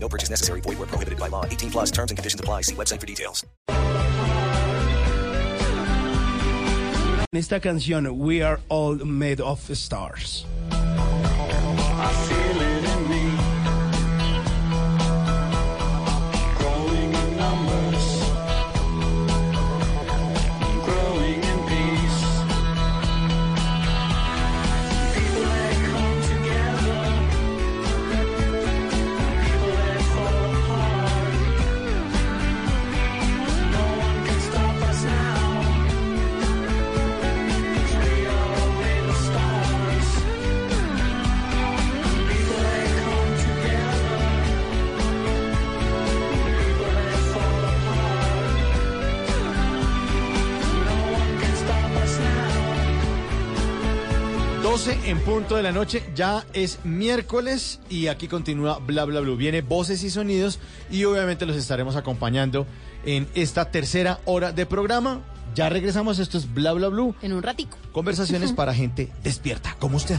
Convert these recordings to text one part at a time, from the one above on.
No purchase necessary. Void where prohibited by law. 18 plus terms and conditions apply. See website for details. En esta canción, We Are All Made of Stars. Punto de la noche, ya es miércoles y aquí continúa Bla Bla Blue. Viene voces y sonidos y obviamente los estaremos acompañando en esta tercera hora de programa. Ya regresamos, esto es Bla Bla Blue. En un ratico. Conversaciones para gente despierta, como usted.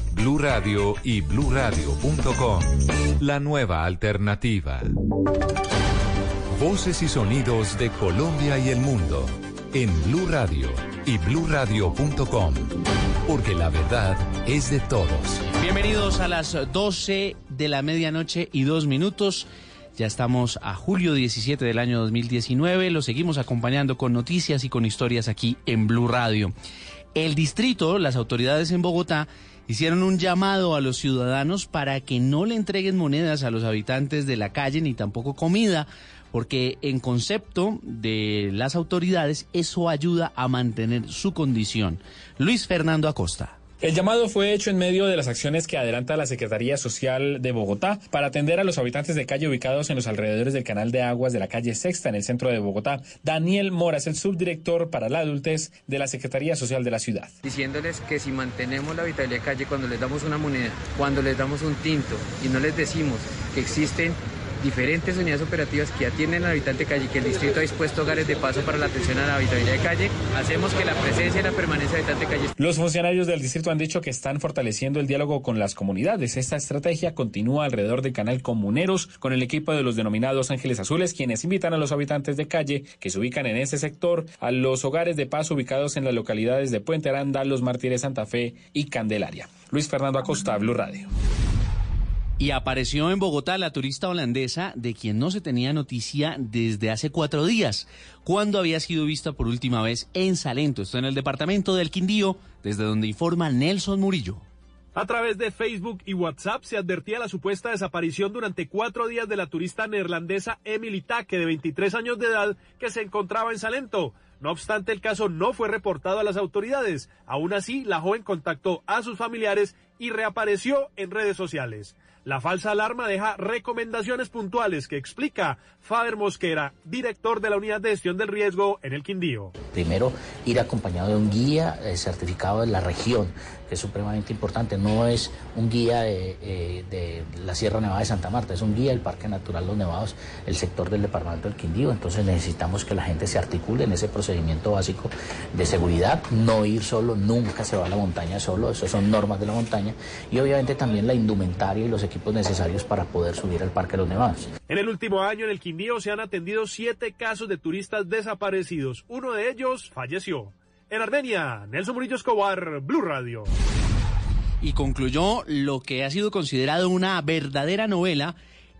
Blue Radio y bluradio.com. La nueva alternativa. Voces y sonidos de Colombia y el mundo en Blue Radio y bluradio.com. Porque la verdad es de todos. Bienvenidos a las 12 de la medianoche y dos minutos. Ya estamos a julio 17 del año 2019. Lo seguimos acompañando con noticias y con historias aquí en Blue Radio. El distrito, las autoridades en Bogotá, hicieron un llamado a los ciudadanos para que no le entreguen monedas a los habitantes de la calle ni tampoco comida, porque en concepto de las autoridades eso ayuda a mantener su condición. Luis Fernando Acosta. El llamado fue hecho en medio de las acciones que adelanta la Secretaría Social de Bogotá para atender a los habitantes de calle ubicados en los alrededores del canal de aguas de la calle Sexta en el centro de Bogotá. Daniel Mora es el subdirector para la adultez de la Secretaría Social de la ciudad. Diciéndoles que si mantenemos la habitabilidad de calle cuando les damos una moneda, cuando les damos un tinto y no les decimos que existen diferentes unidades operativas que atienden al habitante de calle, que el distrito ha dispuesto hogares de paso para la atención a la habitabilidad de calle, hacemos que la presencia y la permanencia del habitante de calle. Los funcionarios del distrito han dicho que están fortaleciendo el diálogo con las comunidades. Esta estrategia continúa alrededor del canal Comuneros con el equipo de los denominados Ángeles Azules, quienes invitan a los habitantes de calle que se ubican en ese sector a los hogares de paso ubicados en las localidades de Puente Aranda, Los Martires, Santa Fe y Candelaria. Luis Fernando Acosta, Blue Radio. Y apareció en Bogotá la turista holandesa de quien no se tenía noticia desde hace cuatro días, cuando había sido vista por última vez en Salento, esto en el departamento del Quindío, desde donde informa Nelson Murillo. A través de Facebook y WhatsApp se advertía la supuesta desaparición durante cuatro días de la turista neerlandesa Emily Take, de 23 años de edad, que se encontraba en Salento. No obstante, el caso no fue reportado a las autoridades. Aún así, la joven contactó a sus familiares y reapareció en redes sociales. La falsa alarma deja recomendaciones puntuales que explica Faber Mosquera, director de la Unidad de Gestión del Riesgo en el Quindío. Primero, ir acompañado de un guía eh, certificado de la región, es supremamente importante. No es un guía de, eh, de, la Sierra Nevada de Santa Marta, es un guía del Parque Natural Los Nevados, el sector del departamento del Quindío. Entonces necesitamos que la gente se articule en ese procedimiento básico de seguridad, no ir solo, nunca se va a la montaña solo, eso son normas de la montaña. Y obviamente también la indumentaria y los equipos necesarios para poder subir al Parque los Nevados. En el último año en el Quindío se han atendido siete casos de turistas desaparecidos. Uno de ellos falleció. En Armenia, Nelson Murillo Escobar, Blue Radio. Y concluyó lo que ha sido considerado una verdadera novela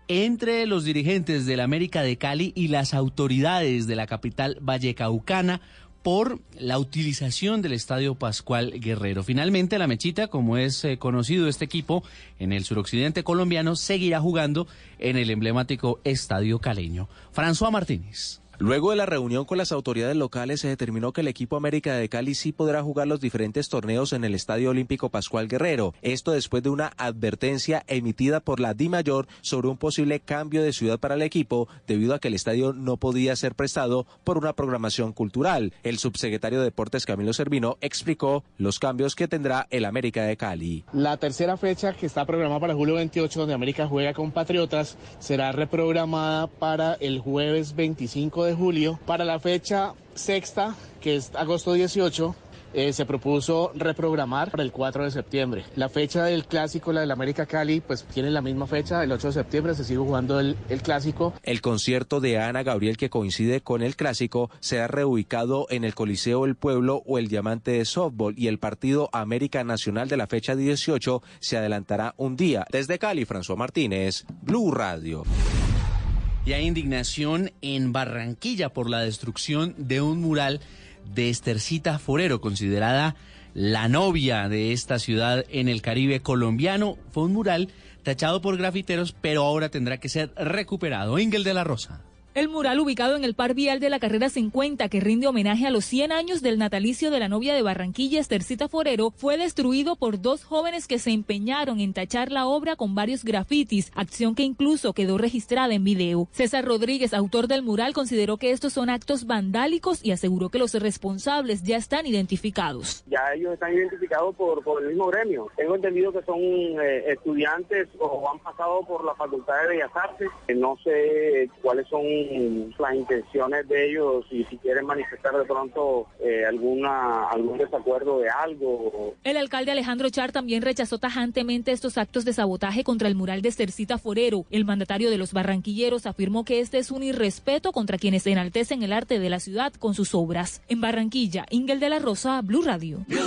entre los dirigentes de la América de Cali y las autoridades de la capital vallecaucana por la utilización del Estadio Pascual Guerrero. Finalmente, la Mechita, como es eh, conocido este equipo en el suroccidente colombiano, seguirá jugando en el emblemático Estadio Caleño. François Martínez. Luego de la reunión con las autoridades locales se determinó que el equipo América de Cali sí podrá jugar los diferentes torneos en el Estadio Olímpico Pascual Guerrero. Esto después de una advertencia emitida por la Di Mayor sobre un posible cambio de ciudad para el equipo debido a que el estadio no podía ser prestado por una programación cultural. El subsecretario de Deportes Camilo Servino explicó los cambios que tendrá el América de Cali. La tercera fecha que está programada para julio 28 donde América juega con Patriotas será reprogramada para el jueves 25 de julio. Para la fecha sexta, que es agosto 18, eh, se propuso reprogramar para el 4 de septiembre. La fecha del clásico, la del América Cali, pues tiene la misma fecha, el 8 de septiembre se sigue jugando el, el clásico. El concierto de Ana Gabriel, que coincide con el clásico, será reubicado en el Coliseo El Pueblo o el Diamante de Softball y el partido América Nacional de la fecha 18 se adelantará un día. Desde Cali, François Martínez, Blue Radio. Y hay indignación en Barranquilla por la destrucción de un mural de Estercita Forero, considerada la novia de esta ciudad en el Caribe colombiano. Fue un mural tachado por grafiteros, pero ahora tendrá que ser recuperado. Ingel de la Rosa. El mural ubicado en el par vial de la carrera 50 que rinde homenaje a los 100 años del natalicio de la novia de Barranquilla, Estercita Forero, fue destruido por dos jóvenes que se empeñaron en tachar la obra con varios grafitis, acción que incluso quedó registrada en video. César Rodríguez, autor del mural, consideró que estos son actos vandálicos y aseguró que los responsables ya están identificados. Ya ellos están identificados por, el mismo gremio. Tengo entendido que son eh, estudiantes o han pasado por la Facultad de Bellas Artes. No sé cuáles son las intenciones de ellos y si quieren manifestar de pronto eh, alguna algún desacuerdo de algo. El alcalde Alejandro Char también rechazó tajantemente estos actos de sabotaje contra el mural de Cercita Forero. El mandatario de los barranquilleros afirmó que este es un irrespeto contra quienes enaltecen el arte de la ciudad con sus obras. En Barranquilla, Ingel de la Rosa, Blue Radio. Blue,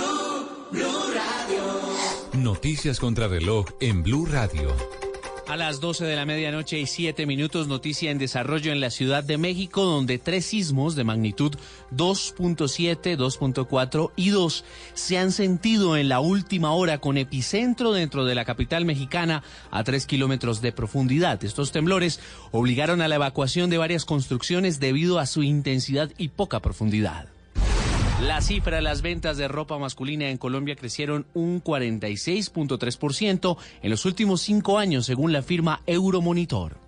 Blue Radio. Noticias contra reloj en Blue Radio. A las 12 de la medianoche y 7 minutos, noticia en desarrollo en la Ciudad de México, donde tres sismos de magnitud 2.7, 2.4 y 2 se han sentido en la última hora con epicentro dentro de la capital mexicana a 3 kilómetros de profundidad. Estos temblores obligaron a la evacuación de varias construcciones debido a su intensidad y poca profundidad. La cifra de las ventas de ropa masculina en Colombia crecieron un 46.3% en los últimos cinco años, según la firma Euromonitor.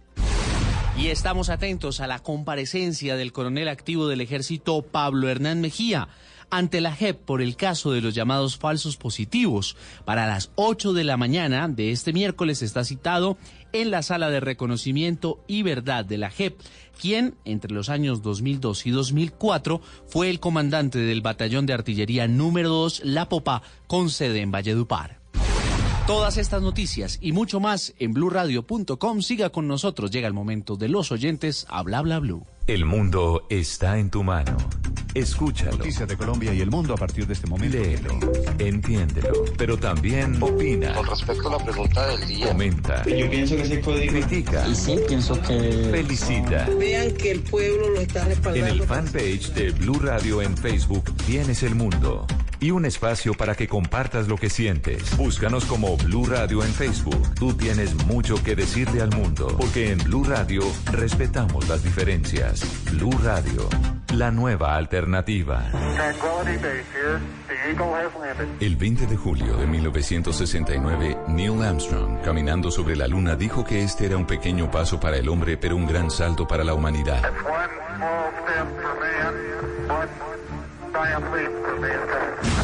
Y estamos atentos a la comparecencia del coronel activo del ejército Pablo Hernán Mejía ante la JEP por el caso de los llamados falsos positivos. Para las 8 de la mañana de este miércoles está citado en la sala de reconocimiento y verdad de la JEP, quien entre los años 2002 y 2004 fue el comandante del batallón de artillería número 2 La Popa con sede en Valledupar. Todas estas noticias y mucho más en blurradio.com. Siga con nosotros. Llega el momento de los oyentes a bla bla blue. El mundo está en tu mano. Escúchalo. Noticias de Colombia y el mundo a partir de este momento. Léelo, entiéndelo, pero también opina. Con respecto a la pregunta del día. Comenta. Yo pienso que sí puede Critica. Y sí, pienso que... Felicita. Vean que el pueblo lo está respaldando. En el fanpage de Blue Radio en Facebook tienes el mundo. Y un espacio para que compartas lo que sientes. Búscanos como Blue Radio en Facebook. Tú tienes mucho que decirle al mundo, porque en Blue Radio respetamos las diferencias. Blue Radio, la nueva alternativa. El 20 de julio de 1969, Neil Armstrong, caminando sobre la luna, dijo que este era un pequeño paso para el hombre, pero un gran salto para la humanidad. triumphant for mankind.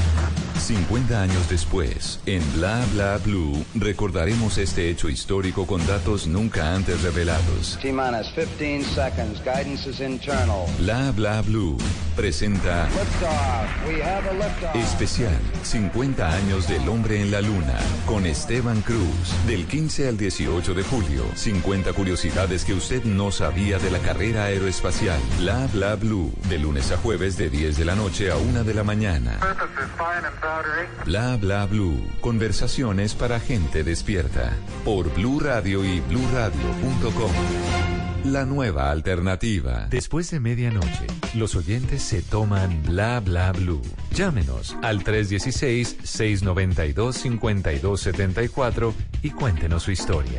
50 años después, en Bla Bla Blue, recordaremos este hecho histórico con datos nunca antes revelados. T-minus 15 seconds. Guidance is internal. Bla Bla Blue presenta Liftoff. We have a liftoff. especial 50 años del hombre en la luna con Esteban Cruz del 15 al 18 de julio. 50 curiosidades que usted no sabía de la carrera aeroespacial. Bla Bla Blue de lunes a jueves de 10 de la noche a 1 de la mañana. Bla Bla Blue. Conversaciones para gente despierta. Por Blue Radio y bluradio.com. La nueva alternativa. Después de medianoche, los oyentes se toman Bla Bla Blue. Llámenos al 316-692-5274 y cuéntenos su historia.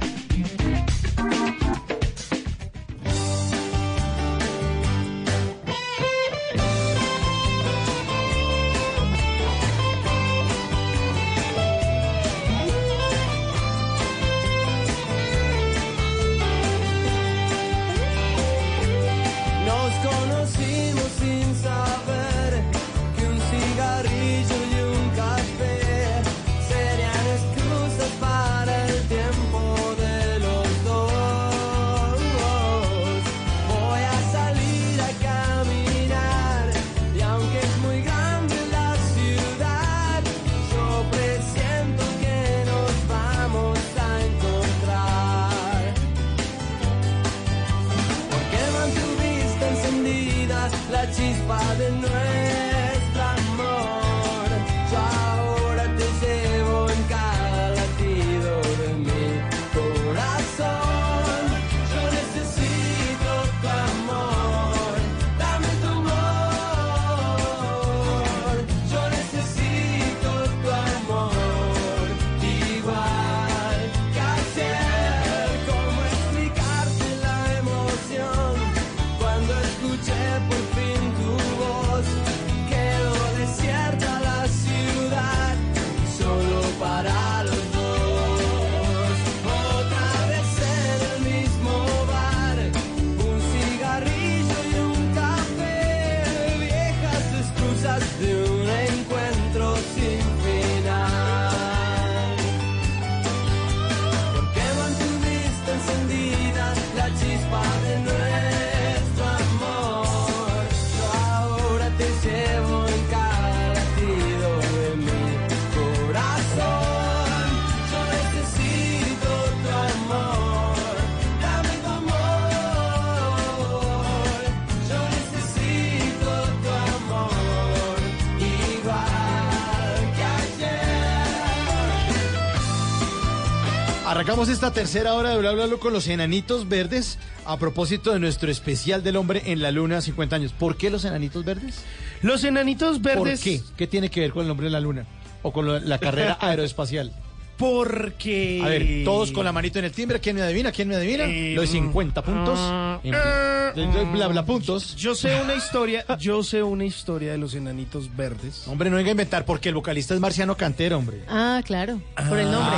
Arrancamos esta tercera hora de Bla Bla Bla con los enanitos verdes a propósito de nuestro especial del hombre en la luna 50 años. ¿Por qué los enanitos verdes? Los enanitos verdes. ¿Por qué? ¿Qué tiene que ver con el hombre en la luna? ¿O con la carrera aeroespacial? Porque. A ver, todos con la manito en el timbre. ¿Quién me adivina? ¿Quién me adivina? Eh, Los 50 puntos. En bla, bla, bla, puntos. Yo sé una historia, yo sé una historia de los enanitos verdes. Hombre, no venga a inventar porque el vocalista es Marciano Cantero, hombre. Ah, claro, por el nombre.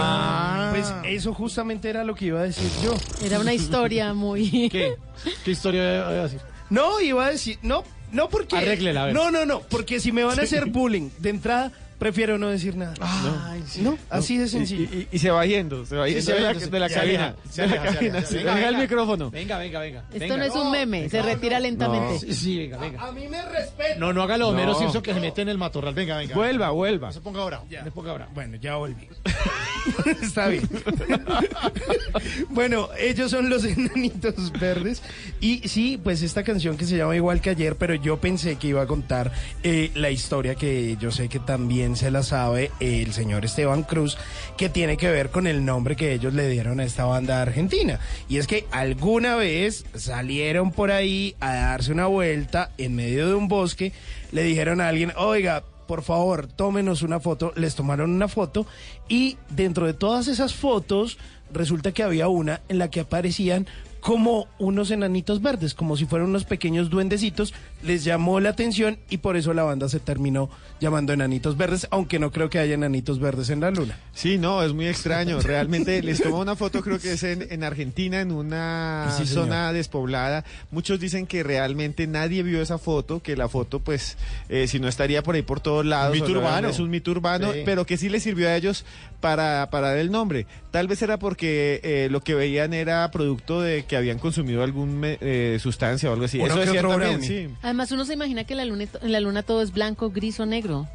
Pues eso justamente era lo que iba a decir yo. Era una historia muy... ¿Qué? ¿Qué historia iba a decir? No, iba a decir, no, no porque... Arréglela, a ver. No, no, no, porque si me van a hacer bullying de entrada, prefiero no decir nada. Ay, sí. No, así de sencillo. Y, y se va yendo, se va Sí, yendo se de, la, de la se cabina. aleja, se el venga. micrófono. Venga, venga, venga. Esto venga. no es un meme, se retira lentamente. Sí, sí, venga, venga. A mí me respeto. No, no haga lo Homero. Simpson que se mete en el matorral. Venga, venga. Vuelva, vuelva. No se ponga bravo. Ya. No se ponga bravo. Bueno, ya volví. Está bien. bueno, ellos son los enanitos verdes. Y sí, pues esta canción que se llama igual que ayer, pero yo pensé que iba a contar eh, la historia que yo sé que también se la sabe el señor Esteban Cruz, que tiene que ver con el nombre que ellos le dieron a esta banda argentina. Y es que alguna vez salieron por ahí a darse una vuelta en medio de un bosque, le dijeron a alguien, oiga, por favor, tómenos una foto. Les tomaron una foto y dentro de todas esas fotos resulta que había una en la que aparecían como unos enanitos verdes, como si fueran unos pequeños duendecitos, les llamó la atención y por eso la banda se terminó llamando Enanitos Verdes, aunque no creo que haya enanitos verdes en la luna. Sí, no, es muy extraño. Realmente les tomó una foto, creo que es en, en Argentina, en una Sí, zona despoblada. Muchos dicen que realmente nadie vio esa foto, que la foto, pues, eh, si no estaría por ahí por todos lados. mito o no, urbano. Es un mito urbano, Sí. pero que sí les sirvió a ellos para, para dar el nombre. Tal vez era porque eh, lo que veían era producto de que habían consumido alguna sustancia o algo así. Eso otro también, sí. Además, uno se imagina que en la luna, en la luna todo es blanco, gris o negro.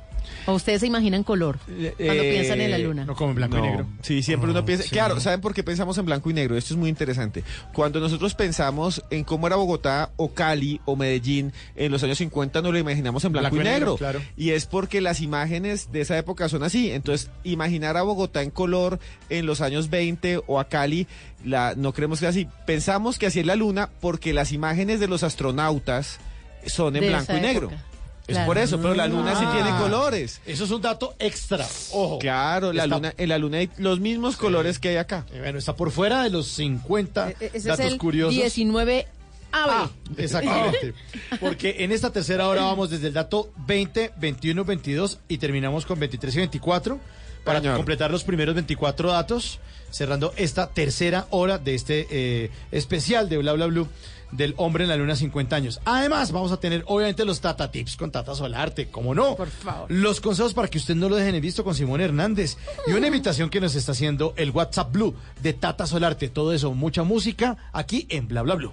¿O ustedes se imaginan color cuando Eh, piensan en la luna? No como en blanco y negro. Sí, siempre uno piensa. sí. Claro, ¿saben por qué pensamos en blanco y negro? Esto es muy interesante. Cuando nosotros pensamos en cómo era Bogotá o Cali o Medellín en los años 50, nos lo imaginamos en blanco, y negro. claro. Y es porque las imágenes de esa época son así. Entonces, imaginar a Bogotá en color en los años 20 o a Cali, la, no creemos que sea así. Pensamos que así es la luna porque las imágenes de los astronautas son en De blanco y negro. época. Es Claro. por eso, pero la luna sí Ah. tiene colores. Eso es un dato extra. Ojo. Claro, la Está- luna, en la luna hay los mismos colores que hay acá. Eh, Bueno, está por fuera de los 50 E- Ese datos es el curiosos. 19 Ah, exactamente. Porque en esta tercera hora vamos desde el dato 20, 21, 22 y terminamos con 23 y 24 para Señor. completar los primeros 24 datos, cerrando esta tercera hora de este eh, especial de Bla Bla Blue del hombre en la luna 50 años. Además, vamos a tener obviamente los Tata Tips con Tata Solarte, como no. Por favor. Los consejos para que usted no lo dejen en visto con Simón Hernández. Y una invitación que nos está haciendo el WhatsApp Blue de Tata Solarte. Todo eso, mucha música aquí en Bla Bla Blue.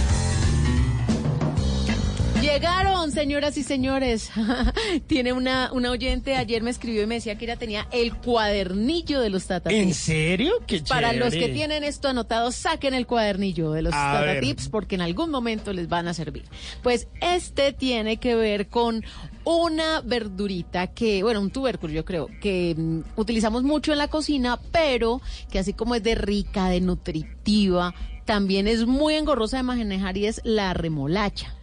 Llegaron, señoras y señores. Tiene una, una oyente, ayer me escribió y me decía que ella tenía el cuadernillo de los Tata ¿En serio? Qué Para los que tienen esto anotado, saquen el cuadernillo de los A Tata ver. Tips porque en algún momento les van a servir. Pues este tiene que ver con una verdurita que, bueno, un tubérculo yo creo, que mm, utilizamos mucho en la cocina, pero que así como es de rica, de nutritiva, también es muy engorrosa de manejar y es la remolacha.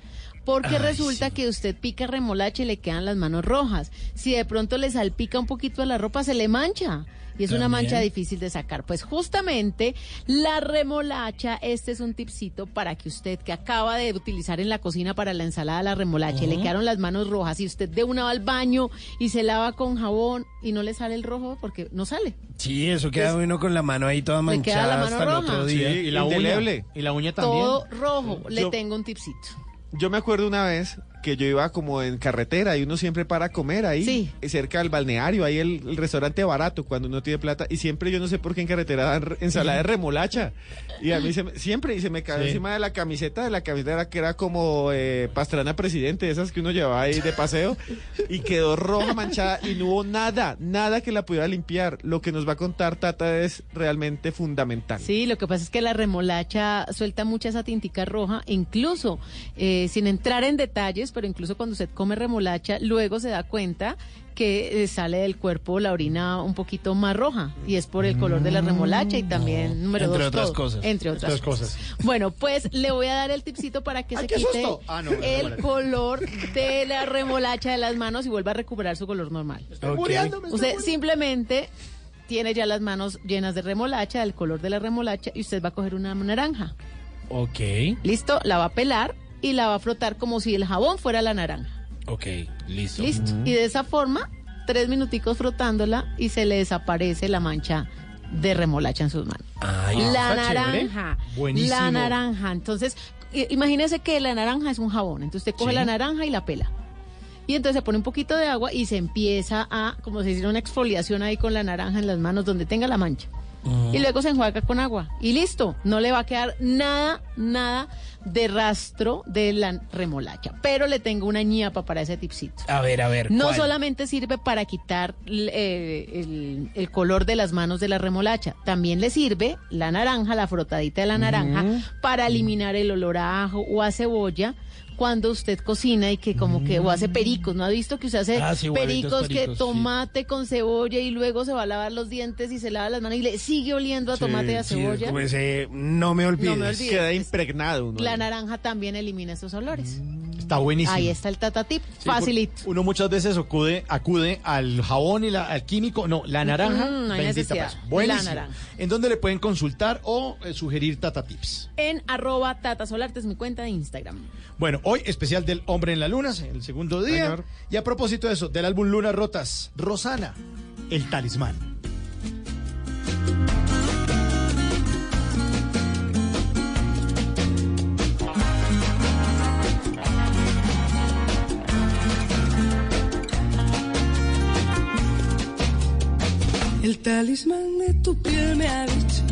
Porque Ay, resulta que usted pica remolacha y le quedan las manos rojas. Si de pronto le salpica un poquito a la ropa, se le mancha. Y es una mancha difícil de sacar. Pues justamente la remolacha, este es un tipcito para que usted que acaba de utilizar en la cocina para la ensalada la remolacha y le quedaron las manos rojas y usted de una va al baño y se lava con jabón y no le sale el rojo porque no sale. Sí, eso queda uno con la mano ahí toda queda manchada la mano hasta el otro día. y la uña. Y la uña también. Todo rojo. Le tengo un tipcito. Yo me acuerdo una vez que yo iba como en carretera y uno siempre para a comer ahí, Sí. cerca del balneario, ahí el, el restaurante barato cuando uno tiene plata y siempre yo no sé por qué en carretera dan ensalada de remolacha y a mí se me- siempre y se me cayó Sí. encima de la camiseta de la camiseta que era como eh, pastrana presidente, esas que uno llevaba ahí de paseo y quedó roja manchada y no hubo nada, nada que la pudiera limpiar. Lo que nos va a contar Tata es realmente fundamental. Sí, lo que pasa es que la remolacha suelta mucha esa tintica roja, incluso eh, sin entrar en detalles, pero incluso cuando usted come remolacha, luego se da cuenta que eh, sale del cuerpo la orina un poquito más roja y es por el color de la remolacha y también número Entre dos, otras todo, cosas. entre otras Otras cosas. cosas. Bueno, pues le voy a dar el tipcito para que ¡Ay, se quite! Ah, no, el color de la remolacha de las manos y vuelva a recuperar su color normal. Estoy Ok. muriendo, me estoy Usted muriendo. simplemente tiene ya las manos llenas de remolacha, del color de la remolacha, y usted va a coger una naranja. Ok, ¿Listo? La va a pelar y la va a frotar como si el jabón fuera la naranja. ok, listo. ¿Listo? Y de esa forma, tres minuticos frotándola y se le desaparece la mancha de remolacha en sus manos. Ay, la naranja. Buenísimo. La naranja. Entonces, imagínese que la naranja es un jabón. Entonces usted coge Sí. la naranja y la pela. Y entonces se pone un poquito de agua y se empieza a, como si hiciera una exfoliación ahí con la naranja en las manos donde tenga la mancha. Y luego se enjuaga con agua y listo. No le va a quedar nada, nada de rastro de la remolacha. Pero le tengo una ñapa para ese tipcito. A ver, a ver. No ¿cuál? solamente sirve para quitar eh, el, el color de las manos de la remolacha, también le sirve la naranja, la frotadita de la naranja, Ujú. para eliminar el olor a ajo o a cebolla cuando usted cocina y que como que o hace pericos, ¿no ha visto que usted hace Ah, sí, pericos, que sí. tomate con cebolla y luego se va a lavar los dientes y se lava las manos y le sigue oliendo a tomate y a Sí, cebolla? como ese, no me olvides. No me olvides. Queda impregnado uno. La naranja también elimina esos olores. Está buenísimo. Ahí está el tata tip, Sí, facilito. Uno muchas veces acude, acude al jabón y la- al químico. No, la naranja. Mm, no hay necesidad. Buenísimo. La naranja. En donde le pueden consultar o eh, sugerir Tata Tips. En arroba Tata Solarte es mi cuenta de Instagram. Bueno, hoy especial del Hombre en la Luna, el segundo día. Señor. Y a propósito de eso, del álbum Lunas Rotas, Rosana, el talismán. El talismán de tu piel me ha dicho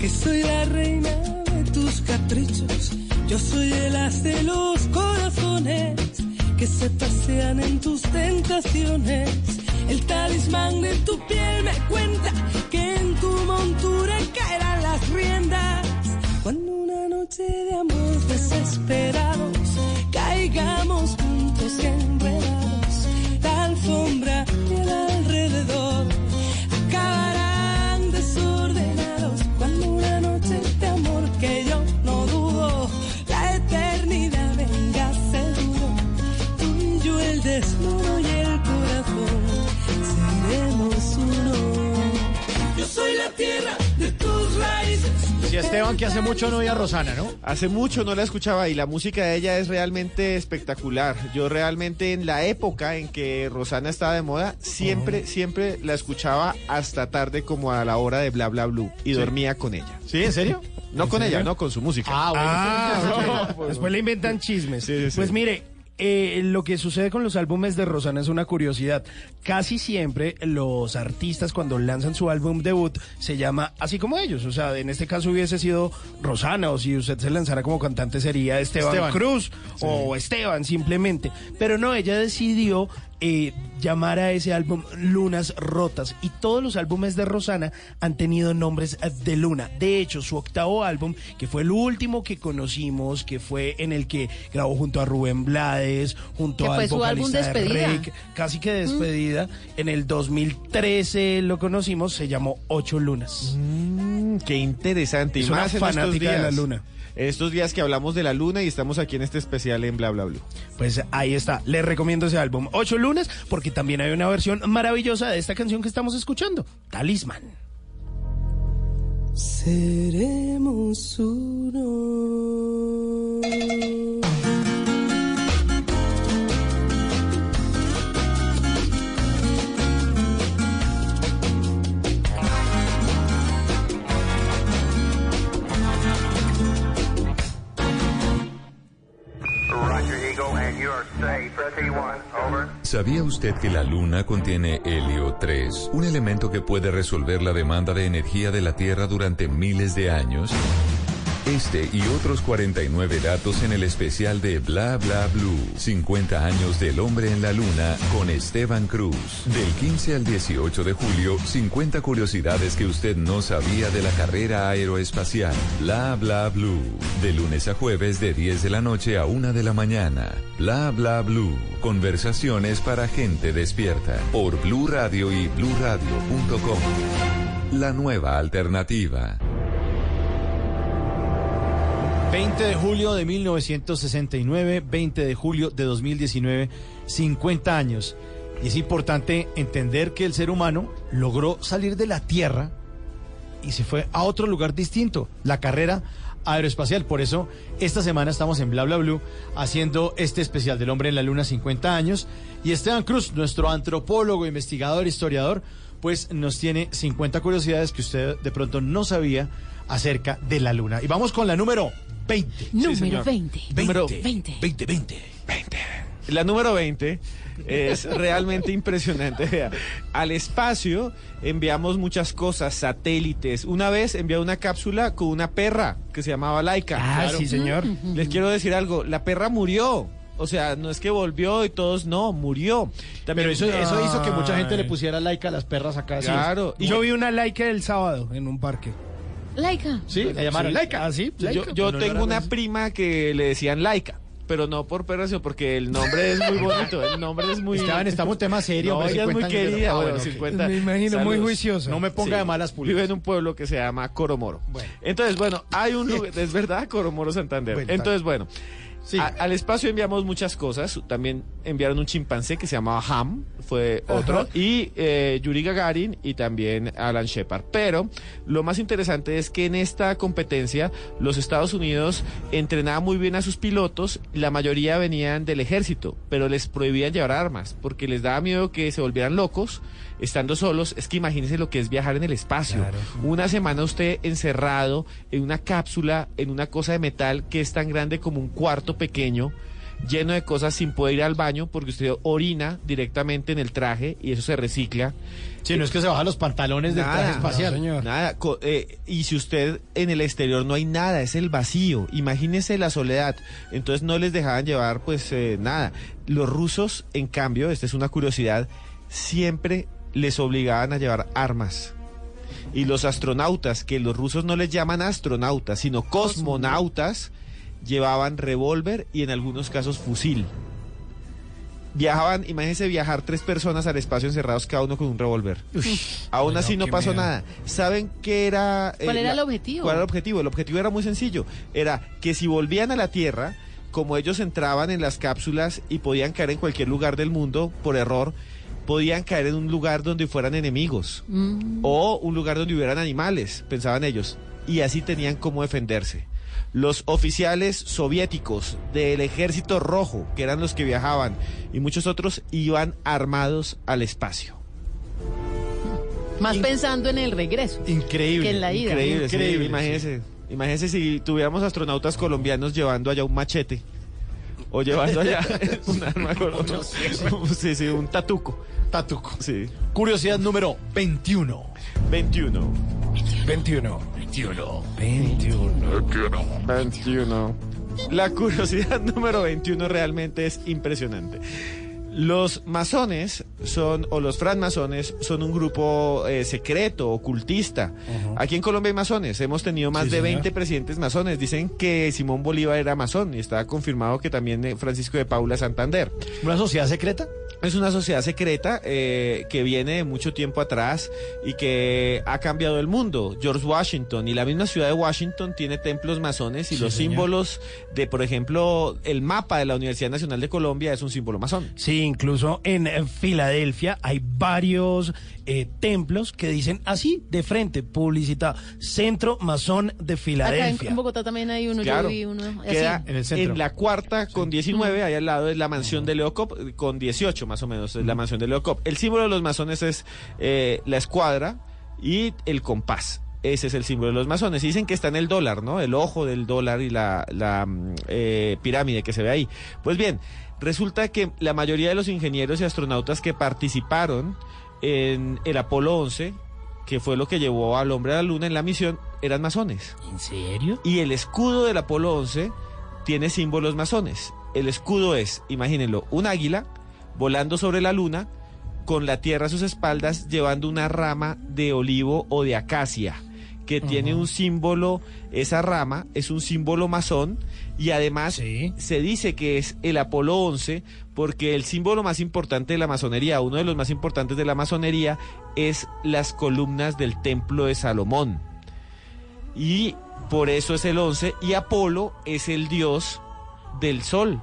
que soy la reina de tus caprichos. Yo soy el as de los corazones que se pasean en tus tentaciones. El talismán de tu piel Esteban, que hace mucho no oía a Rosana, ¿no? Hace mucho no la escuchaba y la música de ella es realmente espectacular. Yo realmente en la época en que Rosana estaba de moda, siempre, siempre la escuchaba hasta tarde como a la hora de bla bla blue y Sí. dormía con ella. ¿Sí? ¿En serio? No ¿En con serio? ella, no con su música. Ah, bueno. Ah, pues, después le inventan chismes. Sí, sí, sí. Pues mire, eh, lo que sucede con los álbumes de Rosana es una curiosidad. Casi siempre los artistas cuando lanzan su álbum debut se llama así como ellos. O sea, en este caso hubiese sido Rosana o si usted se lanzara como cantante sería Esteban, Esteban. Cruz o Esteban simplemente. Pero no, ella decidió eh, llamar a ese álbum Lunas Rotas y todos los álbumes de Rosana han tenido nombres eh, de luna. De hecho, su octavo álbum, que fue el último que conocimos, que fue en el que grabó junto a Rubén Blades, junto Que al fue su álbum vocalista de. Rake, casi que despedida. En el 2013 lo conocimos, se llamó Ocho Lunas. Mm, qué interesante. Y Es una más en estos fanática de la luna. Estos días que hablamos de la luna y estamos aquí en este especial en bla bla blue. Pues ahí está, les recomiendo ese álbum, Ocho Lunas, porque también hay una versión maravillosa de esta canción que estamos escuchando, Talisman. Seremos uno. ¿Sabía usted que la Luna contiene helio 3, un elemento que puede resolver la demanda de energía de la Tierra durante miles de años? Este y otros 49 datos en el especial de Bla Bla Blue, 50 años del hombre en la Luna con Esteban Cruz. Del 15 al 18 de julio, 50 curiosidades que usted no sabía de la carrera aeroespacial. Bla Bla Blue, de lunes a jueves de 10 de la noche a 1 de la mañana. Bla Bla Blue, conversaciones para gente despierta. Por Blue Radio y bluradio.com. La nueva alternativa. 20 de julio de 1969, 20 de julio de 2019, 50 años. Y es importante entender que el ser humano logró salir de la Tierra y se fue a otro lugar distinto, la carrera aeroespacial. Por eso, esta semana estamos en Bla Bla Blue haciendo este especial del hombre en la luna 50 años. Y Esteban Cruz, nuestro antropólogo, investigador, historiador, pues nos tiene 50 curiosidades que usted de pronto no sabía acerca de la luna. Y vamos con la número 20. Número señor. 20. Número 20. 20, 20. La número 20 es realmente impresionante. Al espacio enviamos muchas cosas, satélites. Una vez envié una cápsula con una perra que se llamaba Laika. Ah, sí, señor. Les quiero decir algo, la perra murió. O sea, no es que volvió y todos, no, murió. Pero eso, eso hizo que mucha gente le pusiera like a las perras acá. sí. Claro. Y yo vi una like el sábado en un parque. Laika. Sí, la llamaron Sí. Laika. Ah, sí, Yo, Laika, yo no tengo una así. prima que le decían Laika. Pero no por perra, sino porque el nombre es muy bonito. El nombre es muy. Esteban, estamos en tema serio. No, ella es muy 50 años de- querida. Ah, bueno, bueno, ok. 50. Me imagino muy juiciosa. No me ponga Sí. de malas pulgas. Vive en un pueblo que se llama Coromoro. Entonces, bueno, hay un lugar, es verdad, Coromoro Santander. Bueno, Entonces, bueno, Sí. a- al espacio enviamos muchas cosas. También enviaron un chimpancé que se llamaba Ham, fue otro, Ajá. y eh, Yuri Gagarin y también Alan Shepard. Pero lo más interesante es que en esta competencia los Estados Unidos entrenaban muy bien a sus pilotos, la mayoría venían del ejército, pero les prohibían llevar armas porque les daba miedo que se volvieran locos estando solos. Es que imagínense lo que es viajar en el espacio. Una semana usted encerrado en una cápsula, en una cosa de metal que es tan grande como un cuarto pequeño lleno de cosas sin poder ir al baño porque usted orina directamente en el traje y eso se recicla. Sí, no es que se bajan los pantalones del traje espacial. Nada, co- eh, y si usted en el exterior no hay nada, es el vacío. Imagínese la soledad. Entonces no les dejaban llevar pues eh, nada. Los rusos, en cambio, esta es una curiosidad, siempre les obligaban a llevar armas. Y los astronautas, que los rusos no les llaman astronautas, sino cosmonautas, llevaban revólver y en algunos casos fusil. Viajaban, imagínense viajar tres personas al espacio encerrados cada uno con un revólver. Aún así no pasó miedo. nada. ¿Saben qué era? eh, ¿Cuál era la- el objetivo? ¿Cuál era el objetivo? El objetivo era muy sencillo. Era que si volvían a la Tierra, como ellos entraban en las cápsulas y podían caer en cualquier lugar del mundo por error, podían caer en un lugar donde fueran enemigos Mm. o un lugar donde hubieran animales, pensaban ellos, y así tenían cómo defenderse. Los oficiales soviéticos del ejército rojo, que eran los que viajaban, y muchos otros iban armados al espacio. Más pensando en el regreso. Increíble. Que en la ida. Increíble, sí, Increíble, imagínense. Imagínense si tuviéramos astronautas colombianos llevando allá un machete. O llevando allá un arma con- Sí, sí, un tatuco. Tatuco. Sí. Curiosidad número 21. 21. 21. 21. 21. 21. La curiosidad número 21 realmente es impresionante. Los masones son, o los francmasones, son un grupo eh, secreto, ocultista. Aquí en Colombia hay masones. Hemos tenido más Sí, de señor. 20 presidentes masones. Dicen que Simón Bolívar era masón y está confirmado que también eh, Francisco de Paula Santander. ¿Una sociedad secreta? Es una sociedad secreta eh, que viene de mucho tiempo atrás y que ha cambiado el mundo. George Washington y la misma ciudad de Washington tiene templos masones y Sí, los señor. símbolos de, por ejemplo, el mapa de la Universidad Nacional de Colombia es un símbolo masón. Sí, incluso en Filadelfia hay varios eh, templos que dicen así, de frente, publicidad, Centro Masón de Acá en, Filadelfia. en Bogotá también hay uno, Claro. yo vi uno. así. Queda En el en, centro. la cuarta con 19, ahí al lado es la mansión de Leocop, con 18 más o menos, es la mansión de Leocop. El símbolo de los masones es eh, la escuadra y el compás. Ese es el símbolo de los masones. Y dicen que está en el dólar, ¿no? El ojo del dólar y la, la, mm, eh, pirámide que se ve ahí. Pues bien, resulta que la mayoría de los ingenieros y astronautas que participaron en el Apolo 11, que fue lo que llevó al hombre a la luna en la misión, eran masones. ¿En serio? Y el escudo del Apolo 11 tiene símbolos masones. El escudo es, imagínenlo, un águila volando sobre la luna con la tierra a sus espaldas llevando una rama de olivo o de acacia que tiene un símbolo, esa rama es un símbolo masón y además se dice que es el Apolo 11 porque el símbolo más importante de la masonería, uno de los más importantes de la masonería es las columnas del templo de Salomón. Y por eso es el 11 y Apolo es el dios del sol,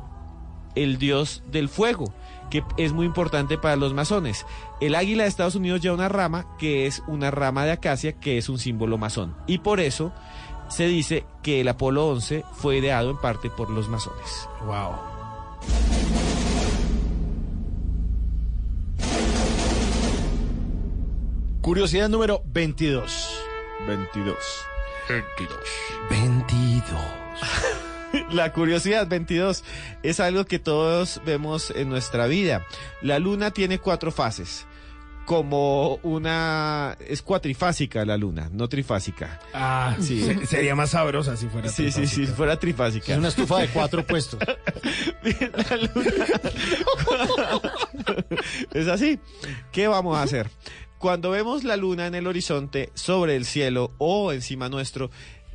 el dios del fuego, que es muy importante para los masones. El águila de Estados Unidos lleva una rama que es una rama de acacia que es un símbolo masón y por eso se dice que el Apolo 11 fue ideado en parte por los masones. Wow. Curiosidad número 22. 22. 22. 22. La curiosidad 22 es algo que todos vemos en nuestra vida. La luna tiene cuatro fases. Como una... Es cuatrifásica la luna, no trifásica. Ah, Sí. se- sería más sabrosa si fuera Sí, sí, sí, si fuera trifásica. Es una estufa de cuatro puestos. Es así. ¿Qué vamos a hacer? Cuando vemos la luna en el horizonte, sobre el cielo o encima nuestro,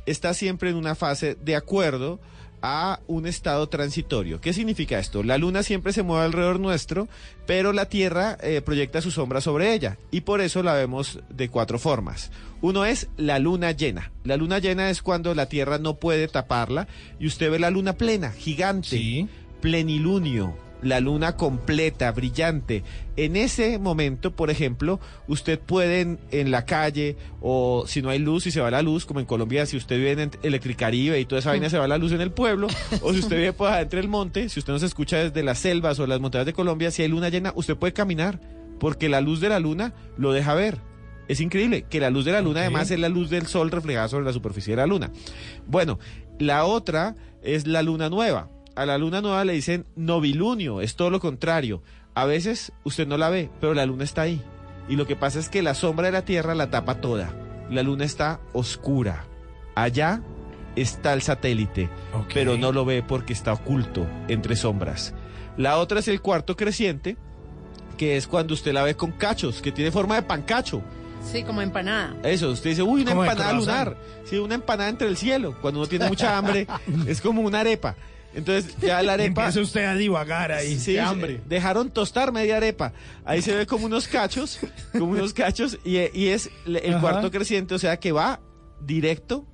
está siempre en una fase de acuerdo a un estado transitorio. ¿Qué significa esto? La luna siempre se mueve alrededor nuestro, pero la Tierra eh, proyecta su sombra sobre ella y por eso la vemos de cuatro formas. Uno es la luna llena. La luna llena es cuando la Tierra no puede taparla y usted ve la luna plena, gigante, plenilunio, la luna completa, brillante. En ese momento, por ejemplo, usted puede en, en la calle o si no hay luz y se va la luz, como en Colombia, si usted vive en Electricaribe y toda esa vaina se va la luz en el pueblo, o si usted vive por adentro del monte, si usted nos escucha desde las selvas o las montañas de Colombia, si hay luna llena, usted puede caminar porque la luz de la luna lo deja ver. Es increíble que la luz de la luna además es la luz del sol reflejada sobre la superficie de la luna. Bueno, la otra es la luna nueva. A la luna nueva le dicen novilunio, es todo lo contrario. A veces usted no la ve, pero la luna está ahí. Y lo que pasa es que la sombra de la Tierra la tapa toda. La luna está oscura. Allá está el satélite, pero no lo ve porque está oculto entre sombras. La otra es el cuarto creciente, que es cuando usted la ve con cachos, que tiene forma de pancacho. Sí, como empanada. Eso, usted dice, uy, una Como empanada lunar. Sí, una empanada entre el cielo. Cuando uno tiene mucha hambre, es como una arepa. Entonces, ya la arepa. Empieza usted a divagar ahí. Sí, hambre. Dejaron tostar media arepa. Ahí se ve como unos cachos, como unos cachos, y, y es el Ajá. cuarto creciente, o sea que va directo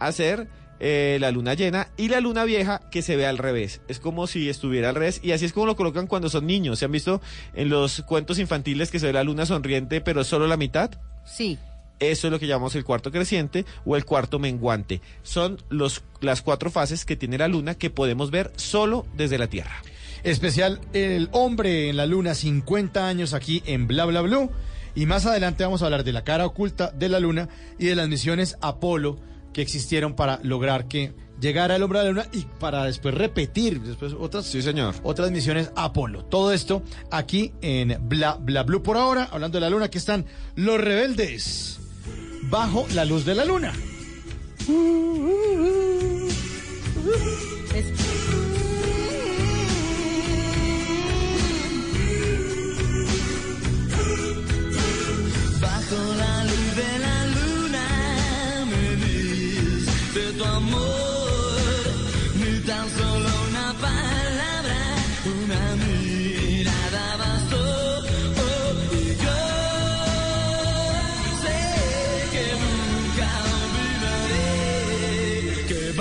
a ser eh, la luna llena y la luna vieja que se ve al revés. Es como si estuviera al revés, y así es como lo colocan cuando son niños. ¿Se han visto en los cuentos infantiles que se ve la luna sonriente, pero solo la mitad? Sí. Eso es lo que llamamos el cuarto creciente o el cuarto menguante. Son los, las cuatro fases que tiene la luna que podemos ver solo desde la Tierra. Especial El hombre en la luna, 50 años aquí en Bla Bla Blue. Y más adelante vamos a hablar de la cara oculta de la luna y de las misiones Apolo que existieron para lograr que llegara el hombre a la luna y para después repetir después otras, Sí, señor. otras misiones Apolo. Todo esto aquí en Bla Bla Blue. Por ahora, hablando de la luna, aquí están los rebeldes bajo la luz de la luna.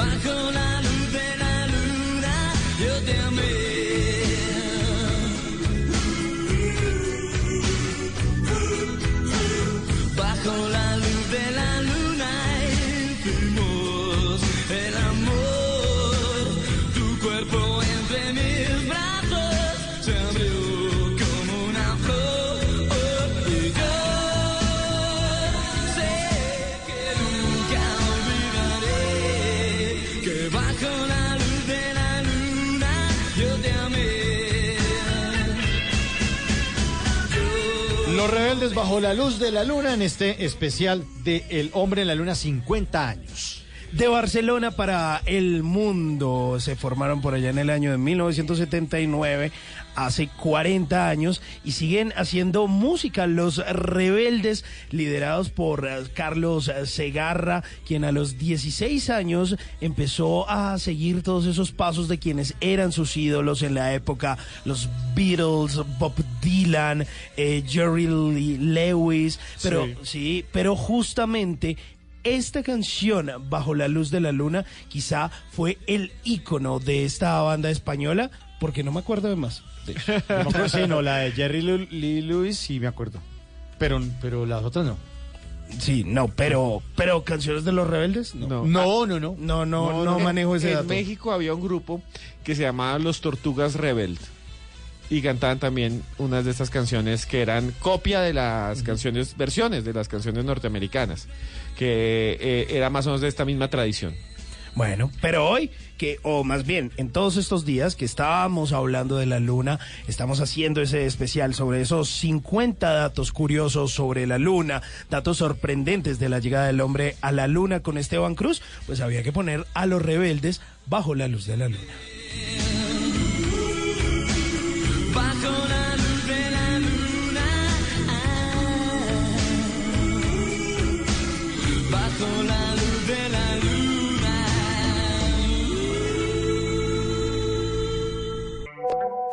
Bajo bajo la luz de la luna en este especial de El hombre en la luna 50 años. De Barcelona para el mundo. Se formaron por allá en el año de 1979, hace 40 años, y siguen haciendo música. Los rebeldes, liderados por eh, Carlos Segarra, quien a los 16 años empezó a seguir todos esos pasos de quienes eran sus ídolos en la época, los Beatles, Bob Dylan, eh, Jerry Lee Lewis, pero Sí. sí, pero justamente esta canción, Bajo la Luz de la Luna, quizá fue el ícono de esta banda española, porque no me acuerdo de más. de hecho. No me acuerdo, sí, no, la de Jerry Lu- Lee Lewis sí me acuerdo. Pero, pero las otras no. Sí, no, pero, pero canciones de los rebeldes, no. No. No, no, no. No, no, no, manejo ese en dato. México había un grupo que se llamaba Los Tortugas Rebeld. Y cantaban también unas de estas canciones que eran copia de las canciones, versiones de las canciones norteamericanas, que eh, era más o menos de esta misma tradición. Bueno, pero hoy, que, o más bien, en todos estos días que estábamos hablando de la luna, estamos haciendo ese especial sobre esos 50 datos curiosos sobre la luna, datos sorprendentes de la llegada del hombre a la luna con Esteban Cruz, pues había que poner a los rebeldes bajo la luz de la luna.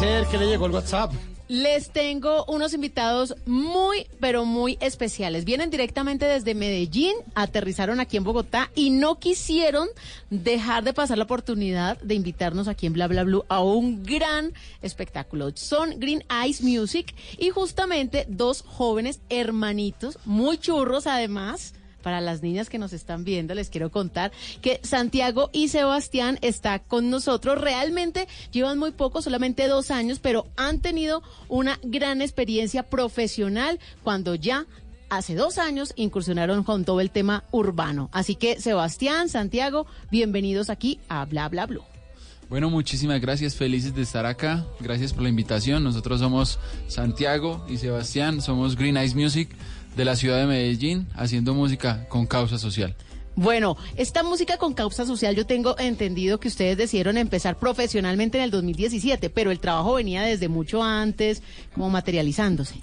¿Qué le llegó el WhatsApp? Les tengo unos invitados muy, pero muy especiales. Vienen directamente desde Medellín, aterrizaron aquí en Bogotá y no quisieron dejar de pasar la oportunidad de invitarnos aquí en Bla Bla Blue a un gran espectáculo. Son Green Eyes Music y justamente dos jóvenes hermanitos, muy churros además. Para las niñas que nos están viendo, les quiero contar que Santiago y Sebastián está con nosotros. Realmente llevan muy poco, solamente dos años, pero han tenido una gran experiencia profesional cuando ya hace dos años incursionaron con todo el tema urbano. Así que Sebastián, Santiago, bienvenidos aquí a Bla Bla Blue. Bueno, muchísimas gracias, felices de estar acá. Gracias por la invitación. Nosotros somos Santiago y Sebastián, somos Green Eyes Music de la ciudad de Medellín, haciendo música con causa social. Bueno, esta música con causa social, yo tengo entendido que ustedes decidieron empezar profesionalmente en el 2017, pero el trabajo venía desde mucho antes, como materializándose.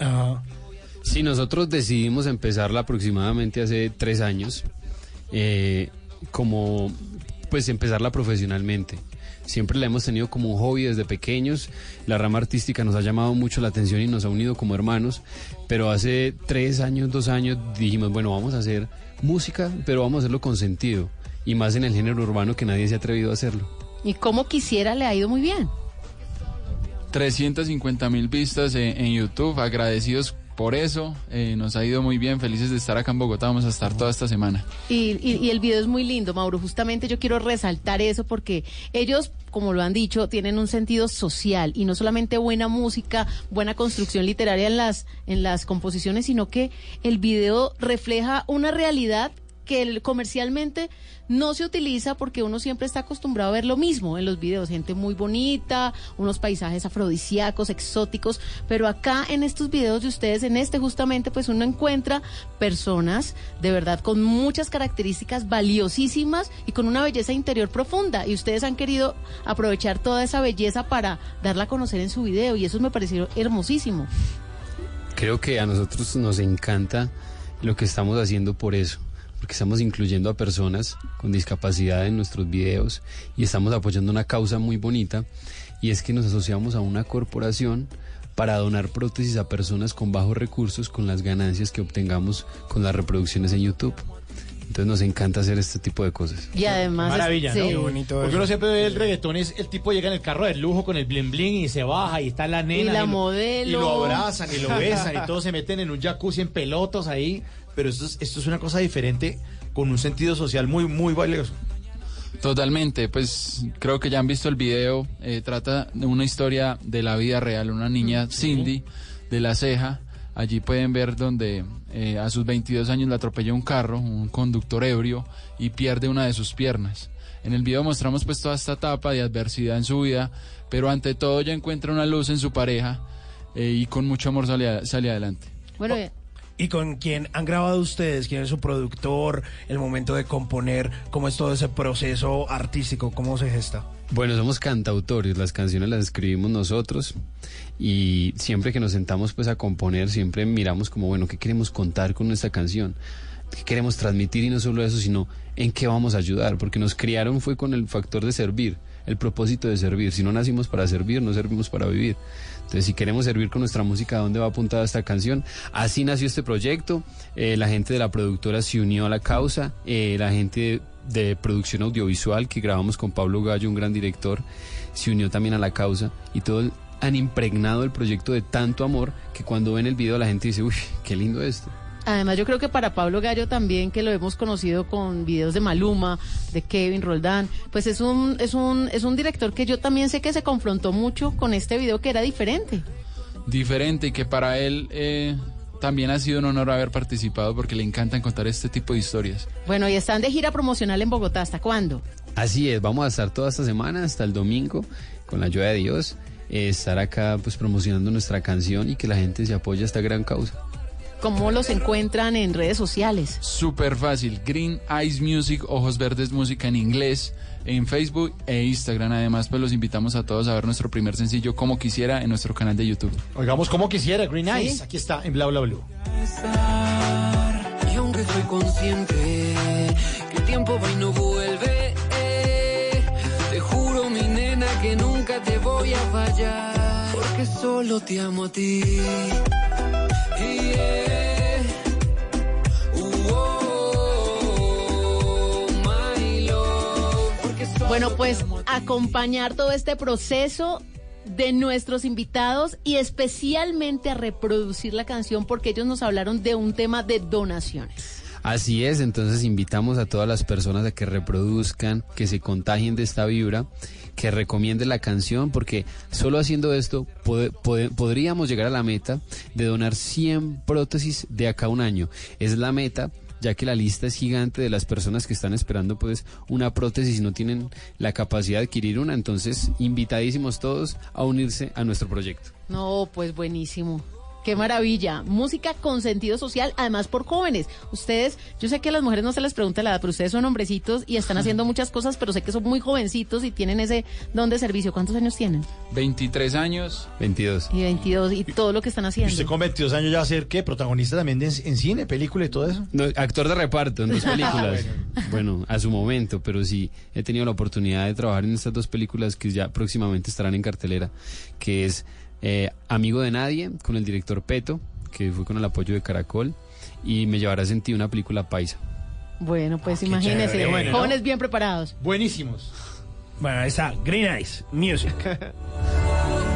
Sí, nosotros decidimos empezarla aproximadamente hace tres años, eh, como pues empezarla profesionalmente. Siempre la hemos tenido como un hobby desde pequeños. La rama artística nos ha llamado mucho la atención y nos ha unido como hermanos. Pero hace tres años, dos años dijimos, bueno, vamos a hacer música, pero vamos a hacerlo con sentido. Y más en el género urbano que nadie se ha atrevido a hacerlo. Y como quisiera, le ha ido muy bien. 350 mil vistas en, en YouTube, agradecidos por eso. eh, nos ha ido muy bien, felices de estar acá en Bogotá. Vamos a estar toda esta semana. Y, y- y el video es muy lindo, Mauro. Justamente yo quiero resaltar eso porque ellos, como lo han dicho, tienen un sentido social y no solamente buena música, buena construcción literaria en las, en las composiciones, sino que el video refleja una realidad que comercialmente no se utiliza porque uno siempre está acostumbrado a ver lo mismo en los videos, gente muy bonita, unos paisajes afrodisíacos, exóticos, pero acá en estos videos de ustedes, en este justamente, pues uno encuentra personas de verdad con muchas características valiosísimas y con una belleza interior profunda. Y ustedes han querido aprovechar toda esa belleza para darla a conocer en su video. Y eso me pareció hermosísimo. Creo que a nosotros nos encanta lo que estamos haciendo por eso, porque estamos incluyendo a personas con discapacidad en nuestros videos y estamos apoyando una causa muy bonita y es que nos asociamos a una corporación para donar prótesis a personas con bajos recursos con las ganancias que obtengamos con las reproducciones en YouTube. Entonces nos encanta hacer este tipo de cosas. Y además... Maravilla, sí. ¿no? Porque uno siempre ve el reggaetón, es el tipo llega en el carro de lujo con el bling bling y se baja y está la nena. Y la lo- modelo. Y lo abrazan y lo besan y todos se meten en un jacuzzi en pelotas ahí. Pero esto es, esto es una cosa diferente con un sentido social muy, muy valioso. Totalmente, pues creo que ya han visto el video, eh, trata de una historia de la vida real, una niña Cindy de la ceja, allí pueden ver donde eh, a sus 22 años la atropella un carro, un conductor ebrio y pierde una de sus piernas. En el video mostramos pues toda esta etapa de adversidad en su vida, pero ante todo ella encuentra una luz en su pareja eh, y con mucho amor sale, sale adelante. Bueno, eh, ¿Y con quién han grabado ustedes? ¿Quién es su productor? El momento de componer, ¿cómo es todo ese proceso artístico? ¿Cómo se gesta? Bueno, somos cantautores, las canciones las escribimos nosotros y siempre que nos sentamos pues a componer, siempre miramos como, bueno, ¿qué queremos contar con nuestra canción? ¿Qué queremos transmitir? Y no solo eso, sino en qué vamos a ayudar, porque nos criaron fue con el factor de servir, el propósito de servir. Si no nacimos para servir, no servimos para vivir. Entonces, si queremos servir con nuestra música, ¿a dónde va apuntada esta canción? Así nació este proyecto. eh, la gente de la productora se unió a la causa. eh, la gente de, de producción audiovisual que grabamos con Pablo Gallo, un gran director, se unió también a la causa. Y todos han impregnado el proyecto de tanto amor que cuando ven el video la gente dice, uy, qué lindo esto. Además, yo creo que para Pablo Gallo también, que lo hemos conocido con videos de Maluma, de Kevin Roldán, pues es un, es un, es un director que yo también sé que se confrontó mucho con este video que era diferente. Diferente y que para él eh, también ha sido un honor haber participado porque le encantan contar este tipo de historias. Bueno, y están de gira promocional en Bogotá. ¿Hasta cuándo? Así es, vamos a estar toda esta semana hasta el domingo, con la ayuda de Dios, eh, estar acá pues promocionando nuestra canción y que la gente se apoye a esta gran causa. ¿Cómo los encuentran en redes sociales? Súper fácil. Green Eyes Music, Ojos Verdes Música en inglés, en Facebook e Instagram. Además, pues los invitamos a todos a ver nuestro primer sencillo Como Quisiera en nuestro canal de YouTube. Oigamos como quisiera, Green ¿Sí? Eyes. Aquí está, en Bla Bla Blue. Y aunque soy consciente que el tiempo va y no vuelve, eh, te juro, mi nena, que nunca te voy a fallar. Porque solo te amo a ti. Bueno, pues acompañar todo este proceso de nuestros invitados y especialmente a reproducir la canción porque ellos nos hablaron de un tema de donaciones. Así es, entonces invitamos a todas las personas a que reproduzcan, que se contagien de esta vibra, que recomienden la canción, porque solo haciendo esto podríamos llegar a la meta de donar 100 prótesis de acá a un año. Es la meta, ya que la lista es gigante de las personas que están esperando pues una prótesis y no tienen la capacidad de adquirir una, entonces invitadísimos todos a unirse a nuestro proyecto. No, pues buenísimo. Qué maravilla. Música con sentido social, además por jóvenes. Ustedes, yo sé que a las mujeres no se les pregunta la edad, pero ustedes son hombrecitos y están haciendo muchas cosas, pero sé que son muy jovencitos y tienen ese don de servicio. ¿Cuántos años tienen? 23 años. 22. Y 22 y todo lo que están Y haciendo. usted con 22 años ya va a ser, ¿qué? ¿Protagonista también de- en cine, película y todo eso? No, actor de reparto en dos películas. bueno. a su momento, pero sí he tenido la oportunidad de trabajar en estas dos películas que ya próximamente estarán en cartelera, que es eh, Amigo de Nadie, con el director Peto, que fue con el apoyo de Caracol, y Me llevarás en ti una película paisa. Bueno, pues imagínense, chévere, bueno, ¿no? jóvenes bien preparados. Buenísimos. Bueno, esa Green Eyes Music.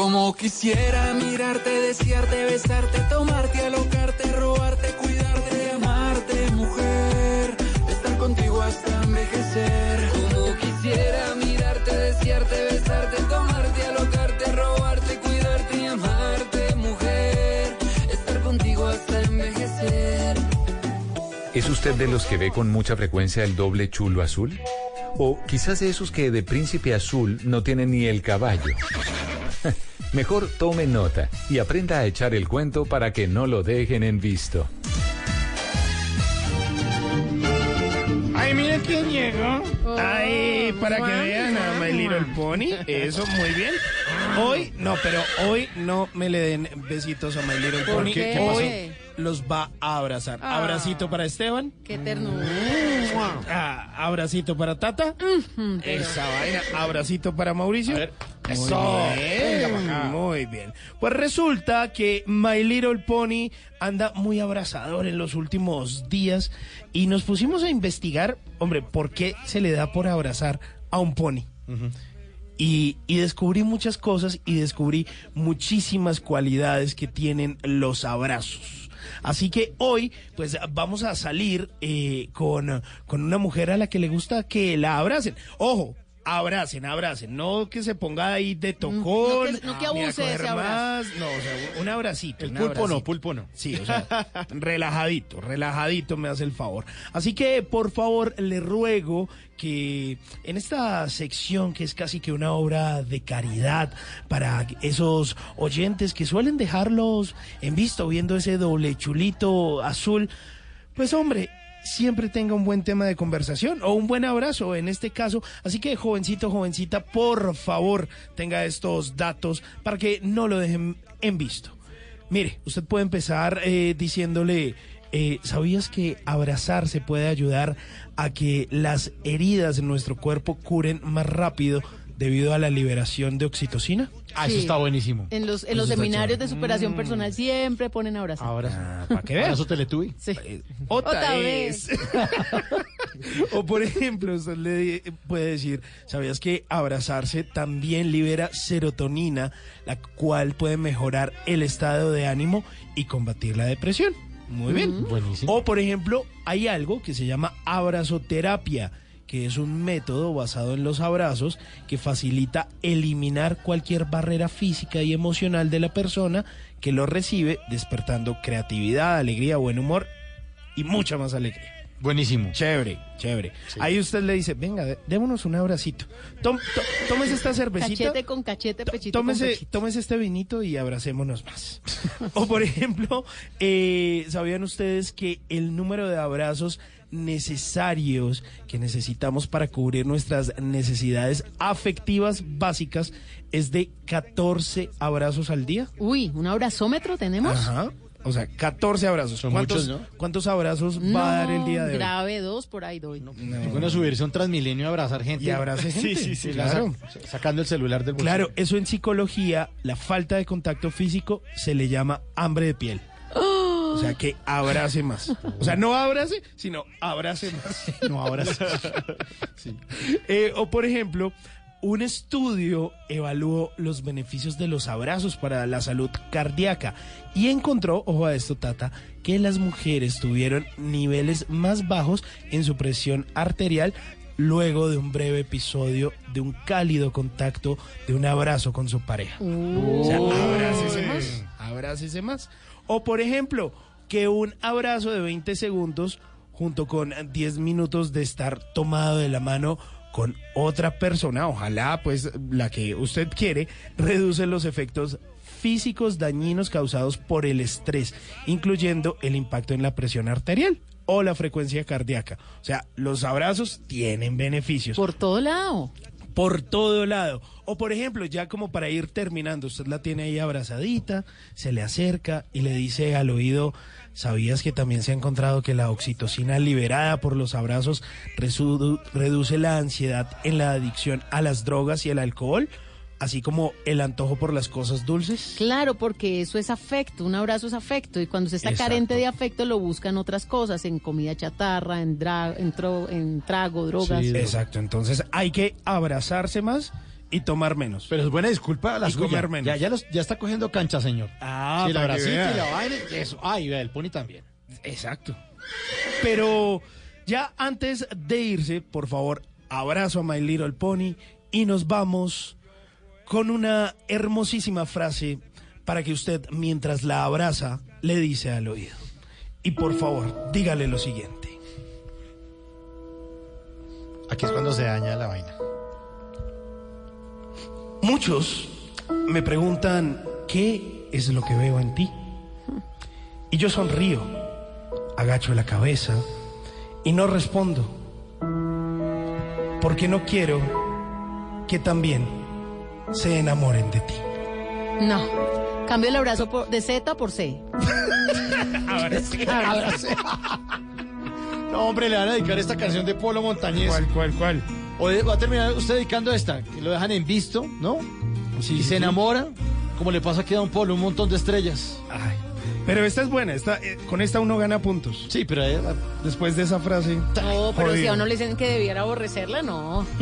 Como quisiera mirarte, desearte, besarte, tomarte, alocarte, robarte, cuidarte, amarte, mujer. Estar contigo hasta envejecer. Como quisiera mirarte, desearte, besarte, tomarte, alocarte, robarte, cuidarte y amarte, mujer. Estar contigo hasta envejecer. ¿Es usted de los que ve con mucha frecuencia el doble chulo azul? O quizás de esos que de príncipe azul no tienen ni el caballo. Mejor tome nota y aprenda a echar el cuento para que no lo dejen en visto. Ay, mira quién llegó. Ay, para que vean a My Little Pony. Eso, muy bien. Hoy, no, pero hoy no me le den besitos a My Little ¿Por Pony. qué? Hoy los va a abrazar. Ah. Abracito para Esteban. Qué ternura. Ah, abracito para Tata. Esa vaina. Abracito para Mauricio. Muy eso. bien. Muy. Pues resulta que My Little Pony anda muy abrazador en los últimos días y nos pusimos a investigar, hombre, por qué se le da por abrazar a un pony. Y, y descubrí muchas cosas y descubrí muchísimas cualidades que tienen los abrazos. Así que hoy, pues vamos a salir eh, con, con una mujer a la que le gusta que la abracen. Ojo, abracen, abracen, no que se ponga ahí de tocón. no que- no que ni a abuse de coger ese abrazo. más, no, o sea, un abracito. El un pulpo no, pulpo no. Sí, o sea, relajadito, relajadito me hace el favor. Así que, por favor, le ruego que en esta sección, que es casi que una obra de caridad para esos oyentes que suelen dejarlos en visto viendo ese doble chulito azul, pues hombre, siempre tenga un buen tema de conversación o un buen abrazo en este caso. Así que jovencito, jovencita, por favor, tenga estos datos para que no lo dejen en visto. Mire, usted puede empezar eh, diciéndole, eh, ¿sabías que abrazarse puede ayudar a que las heridas en nuestro cuerpo curen más rápido debido a la liberación de oxitocina. Ah, eso Sí. está buenísimo. En los, en los Eso seminarios de superación Mm. personal siempre ponen abrazar. Ahora, para que veas. Abrazo Teletubby. Sí. Otra, Otra vez. o por ejemplo, usted le puede decir, ¿sabías que abrazarse también libera serotonina, la cual puede mejorar el estado de ánimo y combatir la depresión? Muy bien. Buenísimo. O por ejemplo, hay algo que se llama abrazoterapia, que es un método basado en los abrazos que facilita eliminar cualquier barrera física y emocional de la persona que lo recibe, despertando creatividad, alegría, buen humor y mucha más alegría. Buenísimo. Chévere, chévere. Ahí usted le dice, venga, dé- démonos un abracito. Tom- to- tómese esta cervecita. Cachete con cachete, pechito con Tómese, pechito. tómese este vinito y abracémonos más. o por ejemplo, eh, ¿sabían ustedes que el número de abrazos necesarios que necesitamos para cubrir nuestras necesidades afectivas básicas es de 14 abrazos al día? Uy, ¿un abrazómetro tenemos? Ajá. O sea, 14 abrazos. Son ¿Cuántos, muchos, ¿no? ¿Cuántos abrazos va a dar el día de hoy? grave dos por ahí doy. Es bueno subirse a un transmilenio y abrazar gente. Y abrace gente. Sí, sí, sí. Claro. la sa- sacando el celular del bolsillo. Claro, eso en psicología, la falta de contacto físico se le llama hambre de piel. O sea, que abrace más. O sea, no abrace, sino abrace más. No abrace. Eh, o por ejemplo, un estudio evaluó los beneficios de los abrazos para la salud cardíaca y encontró, ojo a esto, Tata, que las mujeres tuvieron niveles más bajos en su presión arterial luego de un breve episodio de un cálido contacto de un abrazo con su pareja. O sea, abrácese más, abrácese más. O por ejemplo, que un abrazo de 20 segundos junto con 10 minutos de estar tomado de la mano con otra persona, ojalá pues la que usted quiere, reduce los efectos físicos dañinos causados por el estrés, incluyendo el impacto en la presión arterial o la frecuencia cardíaca. O sea, los abrazos tienen beneficios. Por todo lado. Por todo lado. O por ejemplo, ya como para ir terminando, usted la tiene ahí abrazadita, se le acerca y le dice al oído, ¿sabías que también se ha encontrado que la oxitocina liberada por los abrazos reduce la ansiedad en la adicción a las drogas y el alcohol? Así como el antojo por las cosas dulces. Claro, porque eso es afecto, un abrazo es afecto y cuando se está Exacto. carente de afecto lo buscan otras cosas, en comida chatarra, en, dra- en, tro- en trago, drogas. Exacto, entonces hay que abrazarse más y tomar menos. Pero es buena disculpa la Y suya. comer menos. Ya, ya, los- ya está cogiendo cancha, señor. Ah, sí, abracito vea. y la vaina. Eso. Ay, vea, el pony también. Exacto. Pero ya antes de irse, por favor, abrazo a My Little Pony y nos vamos con una hermosísima frase para que usted, mientras la abraza, le dice al oído. Y por favor, dígale lo siguiente. Aquí es cuando se daña la vaina. Muchos me preguntan qué es lo que veo en ti. Y yo sonrío, agacho la cabeza y no respondo. Porque no quiero que también se enamoren de ti. No, cambio el abrazo por- de Z por C. Ahora sí. Ahora sí. No, hombre, le van a dedicar esta canción de Polo Montañés. ¿Cuál, cuál, cuál? O de- va a terminar usted dedicando esta, que lo dejan en visto, ¿no? y sí, se sí. enamora, como le pasa aquí a Don Polo, un montón de estrellas. Ay, pero esta es buena, esta, eh, con esta uno gana puntos. Sí, pero eh, después de esa frase. No, pero si a uno le dicen que debiera aborrecerla, no.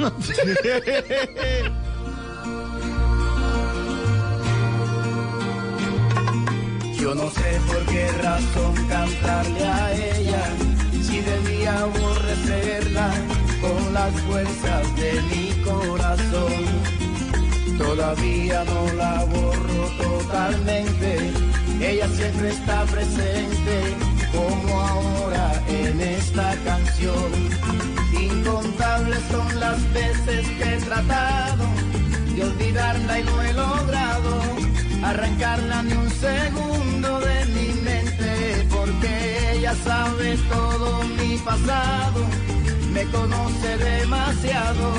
Yo no sé por qué razón cantarle a ella, si debía aborrecerla con las fuerzas de mi corazón. Todavía no la borro totalmente, ella siempre está presente, como ahora en esta canción. Incontables son las veces que he tratado de olvidarla y no he logrado arrancarla ni un segundo de mi mente, porque ella sabe todo mi pasado, me conoce demasiado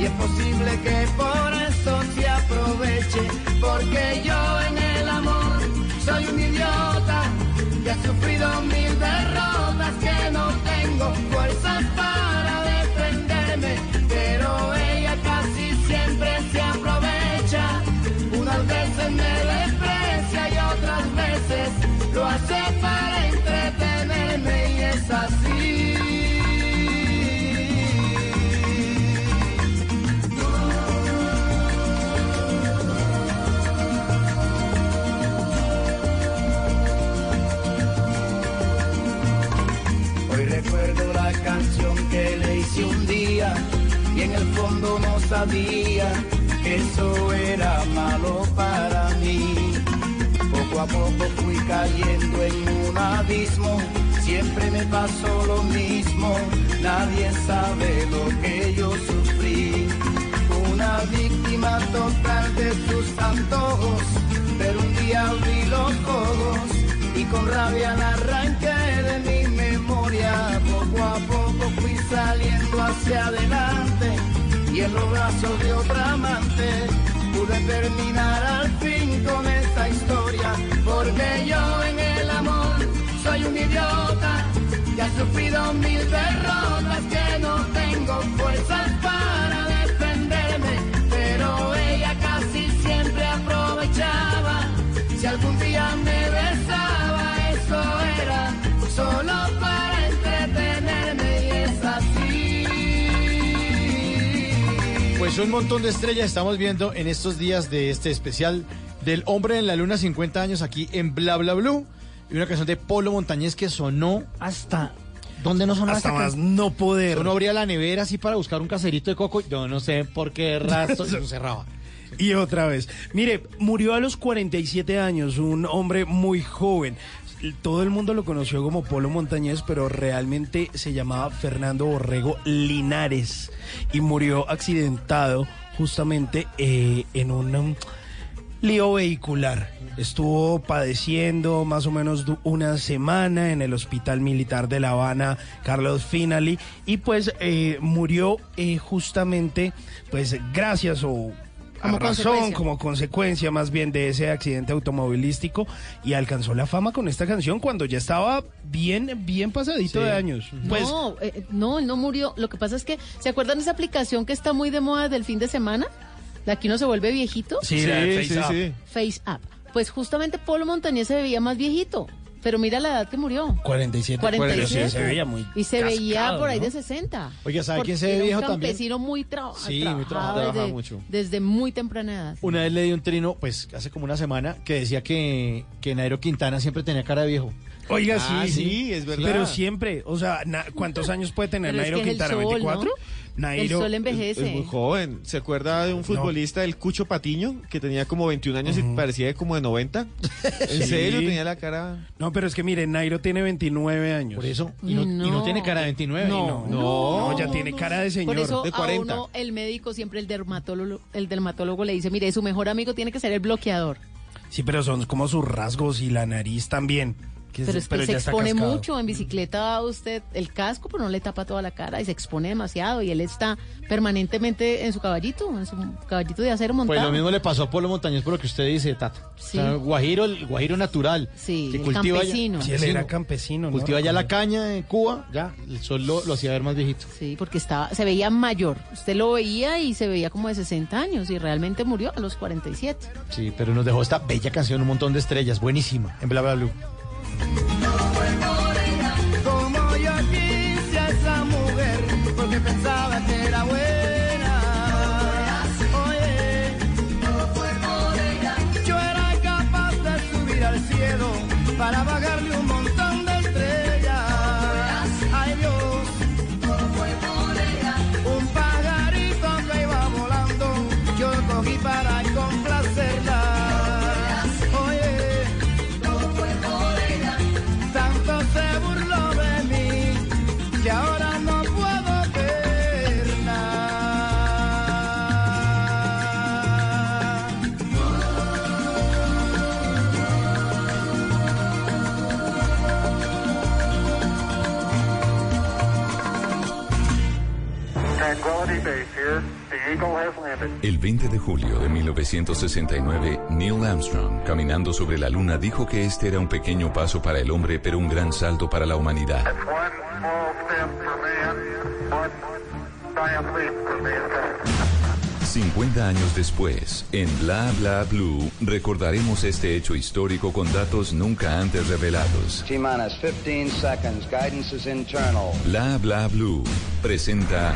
y es posible que por eso se aproveche, porque yo en el amor soy un idiota que ha sufrido mil derrotas, que no tengo fuerzas para que eso era malo para mí. Poco a poco fui cayendo en un abismo, siempre me pasó lo mismo, nadie sabe lo que yo sufrí. Una víctima total de sus antojos, pero un día abrí los ojos y con rabia la arranqué de mi memoria. Poco a poco fui saliendo hacia adelante y en los brazos de otra amante pude terminar al fin con esta historia. Porque yo en el amor soy un idiota que ha sufrido mil derrotas que no tengo fuerzas para Pues un montón de estrellas estamos viendo en estos días de este especial del Hombre en la Luna 50 años aquí en Bla Bla Blue. Y una canción de Polo Montañés que sonó hasta... ¿Dónde no sonó Hasta más no poder. Uno abría la nevera así para buscar un caserito de coco yo no sé por qué rastro se cerraba. Y otra vez. Mire, murió a los 47 años, un hombre muy joven. Todo el mundo lo conoció como Polo Montañés, pero realmente se llamaba Fernando Borrego Linares y murió accidentado justamente eh, en un um, lío vehicular. Estuvo padeciendo más o menos una semana en el Hospital Militar de La Habana, Carlos Finali, y pues eh, murió eh, justamente, pues gracias o Como razón, consecuencia. como consecuencia más bien de ese accidente automovilístico y alcanzó la fama con esta canción cuando ya estaba bien, bien pasadito Sí. de años. Pues, no, eh, no, él no murió. Lo que pasa es que, ¿se acuerdan de esa aplicación que está muy de moda del fin de semana? La que uno se vuelve viejito. sí, la de Face Up. Face Up. Pues justamente Polo Montañés se veía más viejito. Pero mira la edad que murió. 47, 47. pero sí, se veía muy Y se veía por ahí ¿no? de 60. Oiga, ¿sabe quién se ve viejo un también? campesino muy, tra Sí, muy trabajado desde, trabajaba mucho. desde muy temprana edad. Una vez leí un trino, pues hace como una semana, que decía que, que Nairo Quintana siempre tenía cara de viejo. Oiga, Ah, sí, sí, es verdad. Pero siempre, o sea, na- ¿cuántos años puede tener es Nairo que es el Quintana? sol, ¿24? ¿no? Nairo, el sol Es, envejece. es muy joven. ¿Se acuerda de un futbolista, el Cucho Patiño, que tenía como 21 años y parecía como de 90? ¿En Sí. serio? Tenía la cara... No, pero es que mire, Nairo tiene 29 años. Por eso. Y no, y no No. tiene cara de 29. No, no, ya tiene cara de señor. Por eso de a 40. uno, el médico, siempre el dermatólogo, el dermatólogo le dice, mire, su mejor amigo tiene que ser el bloqueador. Sí, pero son como sus rasgos y la nariz también. Pero es que se expone cascado. mucho. En bicicleta usted el casco, pero no le tapa toda la cara y se expone demasiado. Y él está permanentemente en su caballito, en su caballito de acero montado. Pues lo mismo le pasó a Polo Montañés por lo que usted dice, Tata. Sí. O sea, guajiro, el guajiro natural. Sí, que el cultiva ya- campesino. Sí, él era campesino, ¿no? Cultiva ya la caña en Cuba, ya, el sol lo, lo hacía ver más viejito. Sí, porque estaba, se veía mayor. Usted lo veía y se veía como de 60 años y realmente murió a los 47. Sí, pero nos dejó esta bella canción, un montón de estrellas, buenísima, en Bla Bla Blue. Como yo quise a esa mujer porque pensaba que era buena. Oye, yo era capaz de subir al cielo para bajarle 20 de julio de 1969, Neil Armstrong, caminando sobre la Luna, dijo que este era un pequeño paso para el hombre, pero un gran salto para la humanidad. Man, one giant leap for mankind. 50 años después, en Bla Bla Blue, recordaremos este hecho histórico con datos nunca antes revelados. T minus 15 seconds. Guidance is internal. Bla Bla Blue, presenta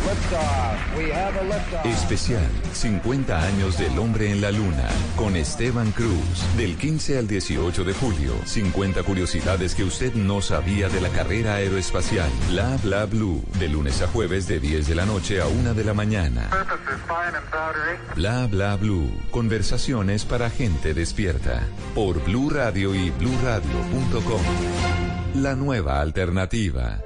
Especial 50 años del hombre en la luna con Esteban Cruz del 15 al 18 de julio. 50 curiosidades que usted no sabía de la carrera aeroespacial. Bla bla blue de lunes a jueves de 10 de la noche a 1 de la mañana. Bla bla blue. Conversaciones para gente despierta por Blue Radio y bluradio.com. La nueva alternativa.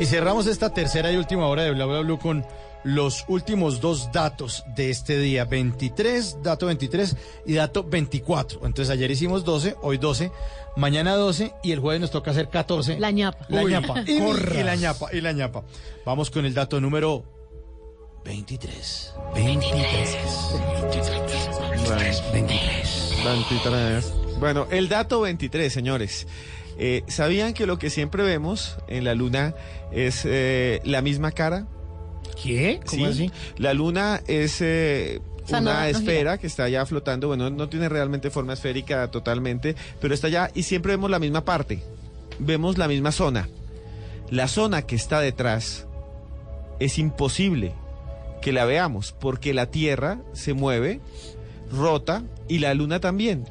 Y cerramos esta tercera y última hora de Bla Bla Blue con los últimos dos datos de este día, 23, dato 23 y dato 24. Entonces ayer hicimos 12, hoy 12, mañana 12 y el jueves nos toca hacer 14. La ñapa. La Uy, ñapa. Y, y la ñapa, y la ñapa. Vamos con el dato número 23. 23. 23. Bueno, el dato 23, señores. Eh, ¿Sabían que lo que siempre vemos en la luna es eh, la misma cara? ¿Qué? ¿Cómo Sí, así? La luna es eh, no- una gira. esfera que está allá flotando. Bueno, no tiene realmente forma esférica totalmente, pero está allá y siempre vemos la misma parte. Vemos la misma zona. La zona que está detrás es imposible que la veamos porque la Tierra se mueve, rota y la Luna también.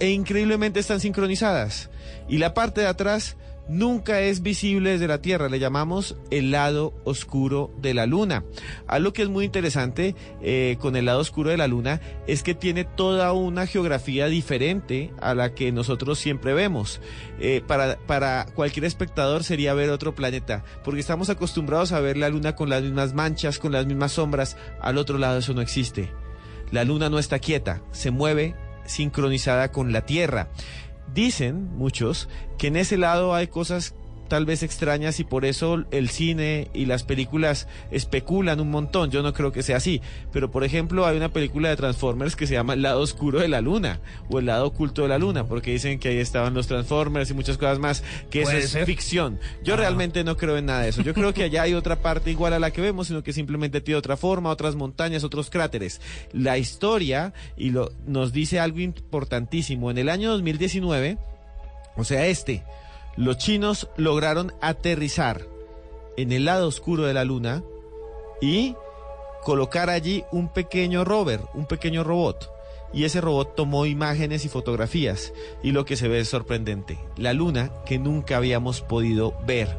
E increíblemente están sincronizadas. Y la parte de atrás nunca es visible desde la Tierra. Le llamamos el lado oscuro de la Luna. Algo que es muy interesante eh, con el lado oscuro de la Luna es que tiene toda una geografía diferente a la que nosotros siempre vemos. Eh, para, para cualquier espectador sería ver otro planeta, porque estamos acostumbrados a ver la Luna con las mismas manchas, con las mismas sombras. Al otro lado eso no existe. La Luna no está quieta, se mueve sincronizada con la Tierra. Dicen muchos que en ese lado hay cosas tal vez extrañas y por eso el cine y las películas especulan un montón. Yo no creo que sea así. Pero por ejemplo hay una película de Transformers que se llama El lado oscuro de la luna o El lado oculto de la luna porque dicen que ahí estaban los Transformers y muchas cosas más, que eso es ser. ficción. Yo realmente no creo en nada de eso. Yo creo que allá hay otra parte igual a la que vemos, sino que simplemente tiene otra forma, otras montañas, otros cráteres. La historia y lo, nos dice algo importantísimo. En el año 2019, o sea, este, los chinos lograron aterrizar en el lado oscuro de la luna y colocar allí un pequeño rover, un pequeño robot. Y ese robot tomó imágenes y fotografías. Y lo que se ve es sorprendente. La luna que nunca habíamos podido ver.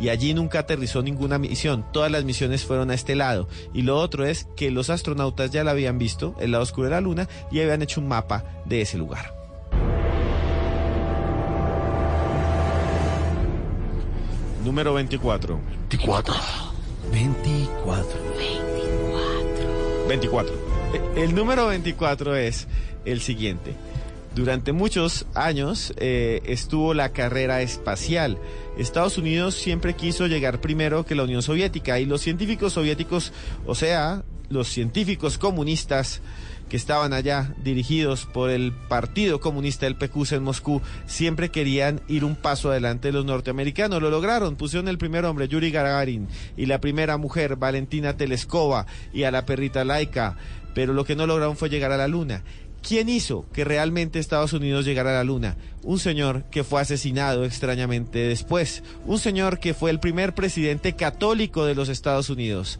Y allí nunca aterrizó ninguna misión. Todas las misiones fueron a este lado. Y lo otro es que los astronautas ya la habían visto, el lado oscuro de la luna, y habían hecho un mapa de ese lugar. Número 24. 24. 24. 24. E- El número 24 es el siguiente. Durante muchos años eh, estuvo la carrera espacial. Estados Unidos siempre quiso llegar primero que la Unión Soviética y los científicos soviéticos, o sea, los científicos comunistas que estaban allá dirigidos por el Partido Comunista del PQC en Moscú, siempre querían ir un paso adelante de los norteamericanos. Lo lograron, pusieron el primer hombre, Yuri Gagarin, y la primera mujer, Valentina Teleskova, y a la perrita Laika, pero lo que no lograron fue llegar a la luna. ¿Quién hizo que realmente Estados Unidos llegara a la Luna? Un señor que fue asesinado extrañamente después. Un señor que fue el primer presidente católico de los Estados Unidos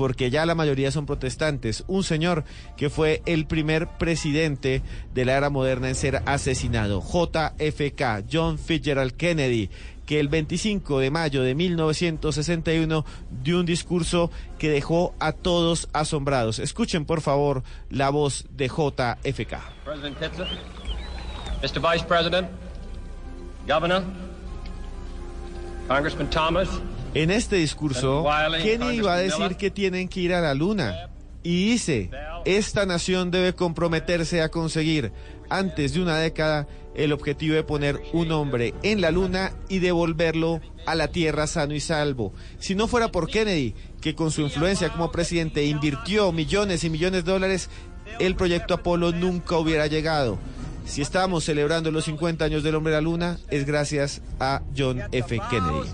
porque ya la mayoría son protestantes. Un señor que fue el primer presidente de la era moderna en ser asesinado, JFK, John Fitzgerald Kennedy, que el 25 de mayo de 1961 dio un discurso que dejó a todos asombrados. Escuchen por favor la voz de JFK. Mr. Vice President, Governor, Congressman Thomas, En este discurso, Kennedy iba a decir que tienen que ir a la luna. Y dice, esta nación debe comprometerse a conseguir antes de una década el objetivo de poner un hombre en la luna y devolverlo a la Tierra sano y salvo. Si no fuera por Kennedy, que con su influencia como presidente invirtió millones y millones de dólares, el proyecto Apolo nunca hubiera llegado. Si estamos celebrando los 50 años del hombre a la luna, es gracias a John F. Kennedy.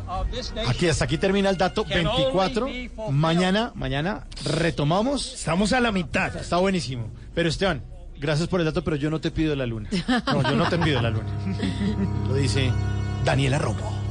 Aquí hasta aquí termina el dato 24. Mañana, mañana retomamos. Estamos a la mitad. Está buenísimo. Pero Esteban, gracias por el dato, pero yo no te pido la luna. No, yo no te pido la luna. Lo dice Daniela Romo.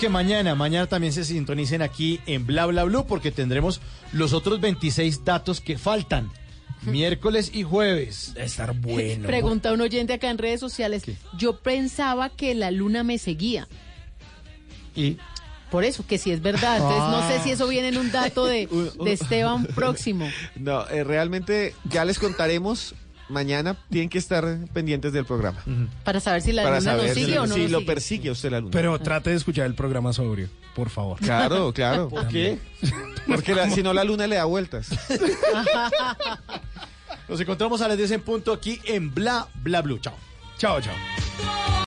Que mañana, mañana también se sintonicen aquí en Bla Bla Blue porque tendremos los otros 26 datos que faltan. Miércoles y jueves. Debe estar bueno. Pregunta un oyente acá en redes sociales. Yo pensaba que la luna me seguía. Y Por eso, que si es verdad. Entonces, no sé Ah. si eso viene en un dato de, de Esteban próximo. No, eh, realmente ya les contaremos. Mañana tienen que estar pendientes del programa. Para saber si la Para luna saber sigue si, o no si lo sigue. persigue usted la luna. Pero trate de escuchar el programa sobrio, por favor. Claro, claro. ¿por qué? Porque si no la luna le da vueltas. Nos encontramos a las 10 en punto aquí en Bla Bla Blue. Chao. Chao, chao.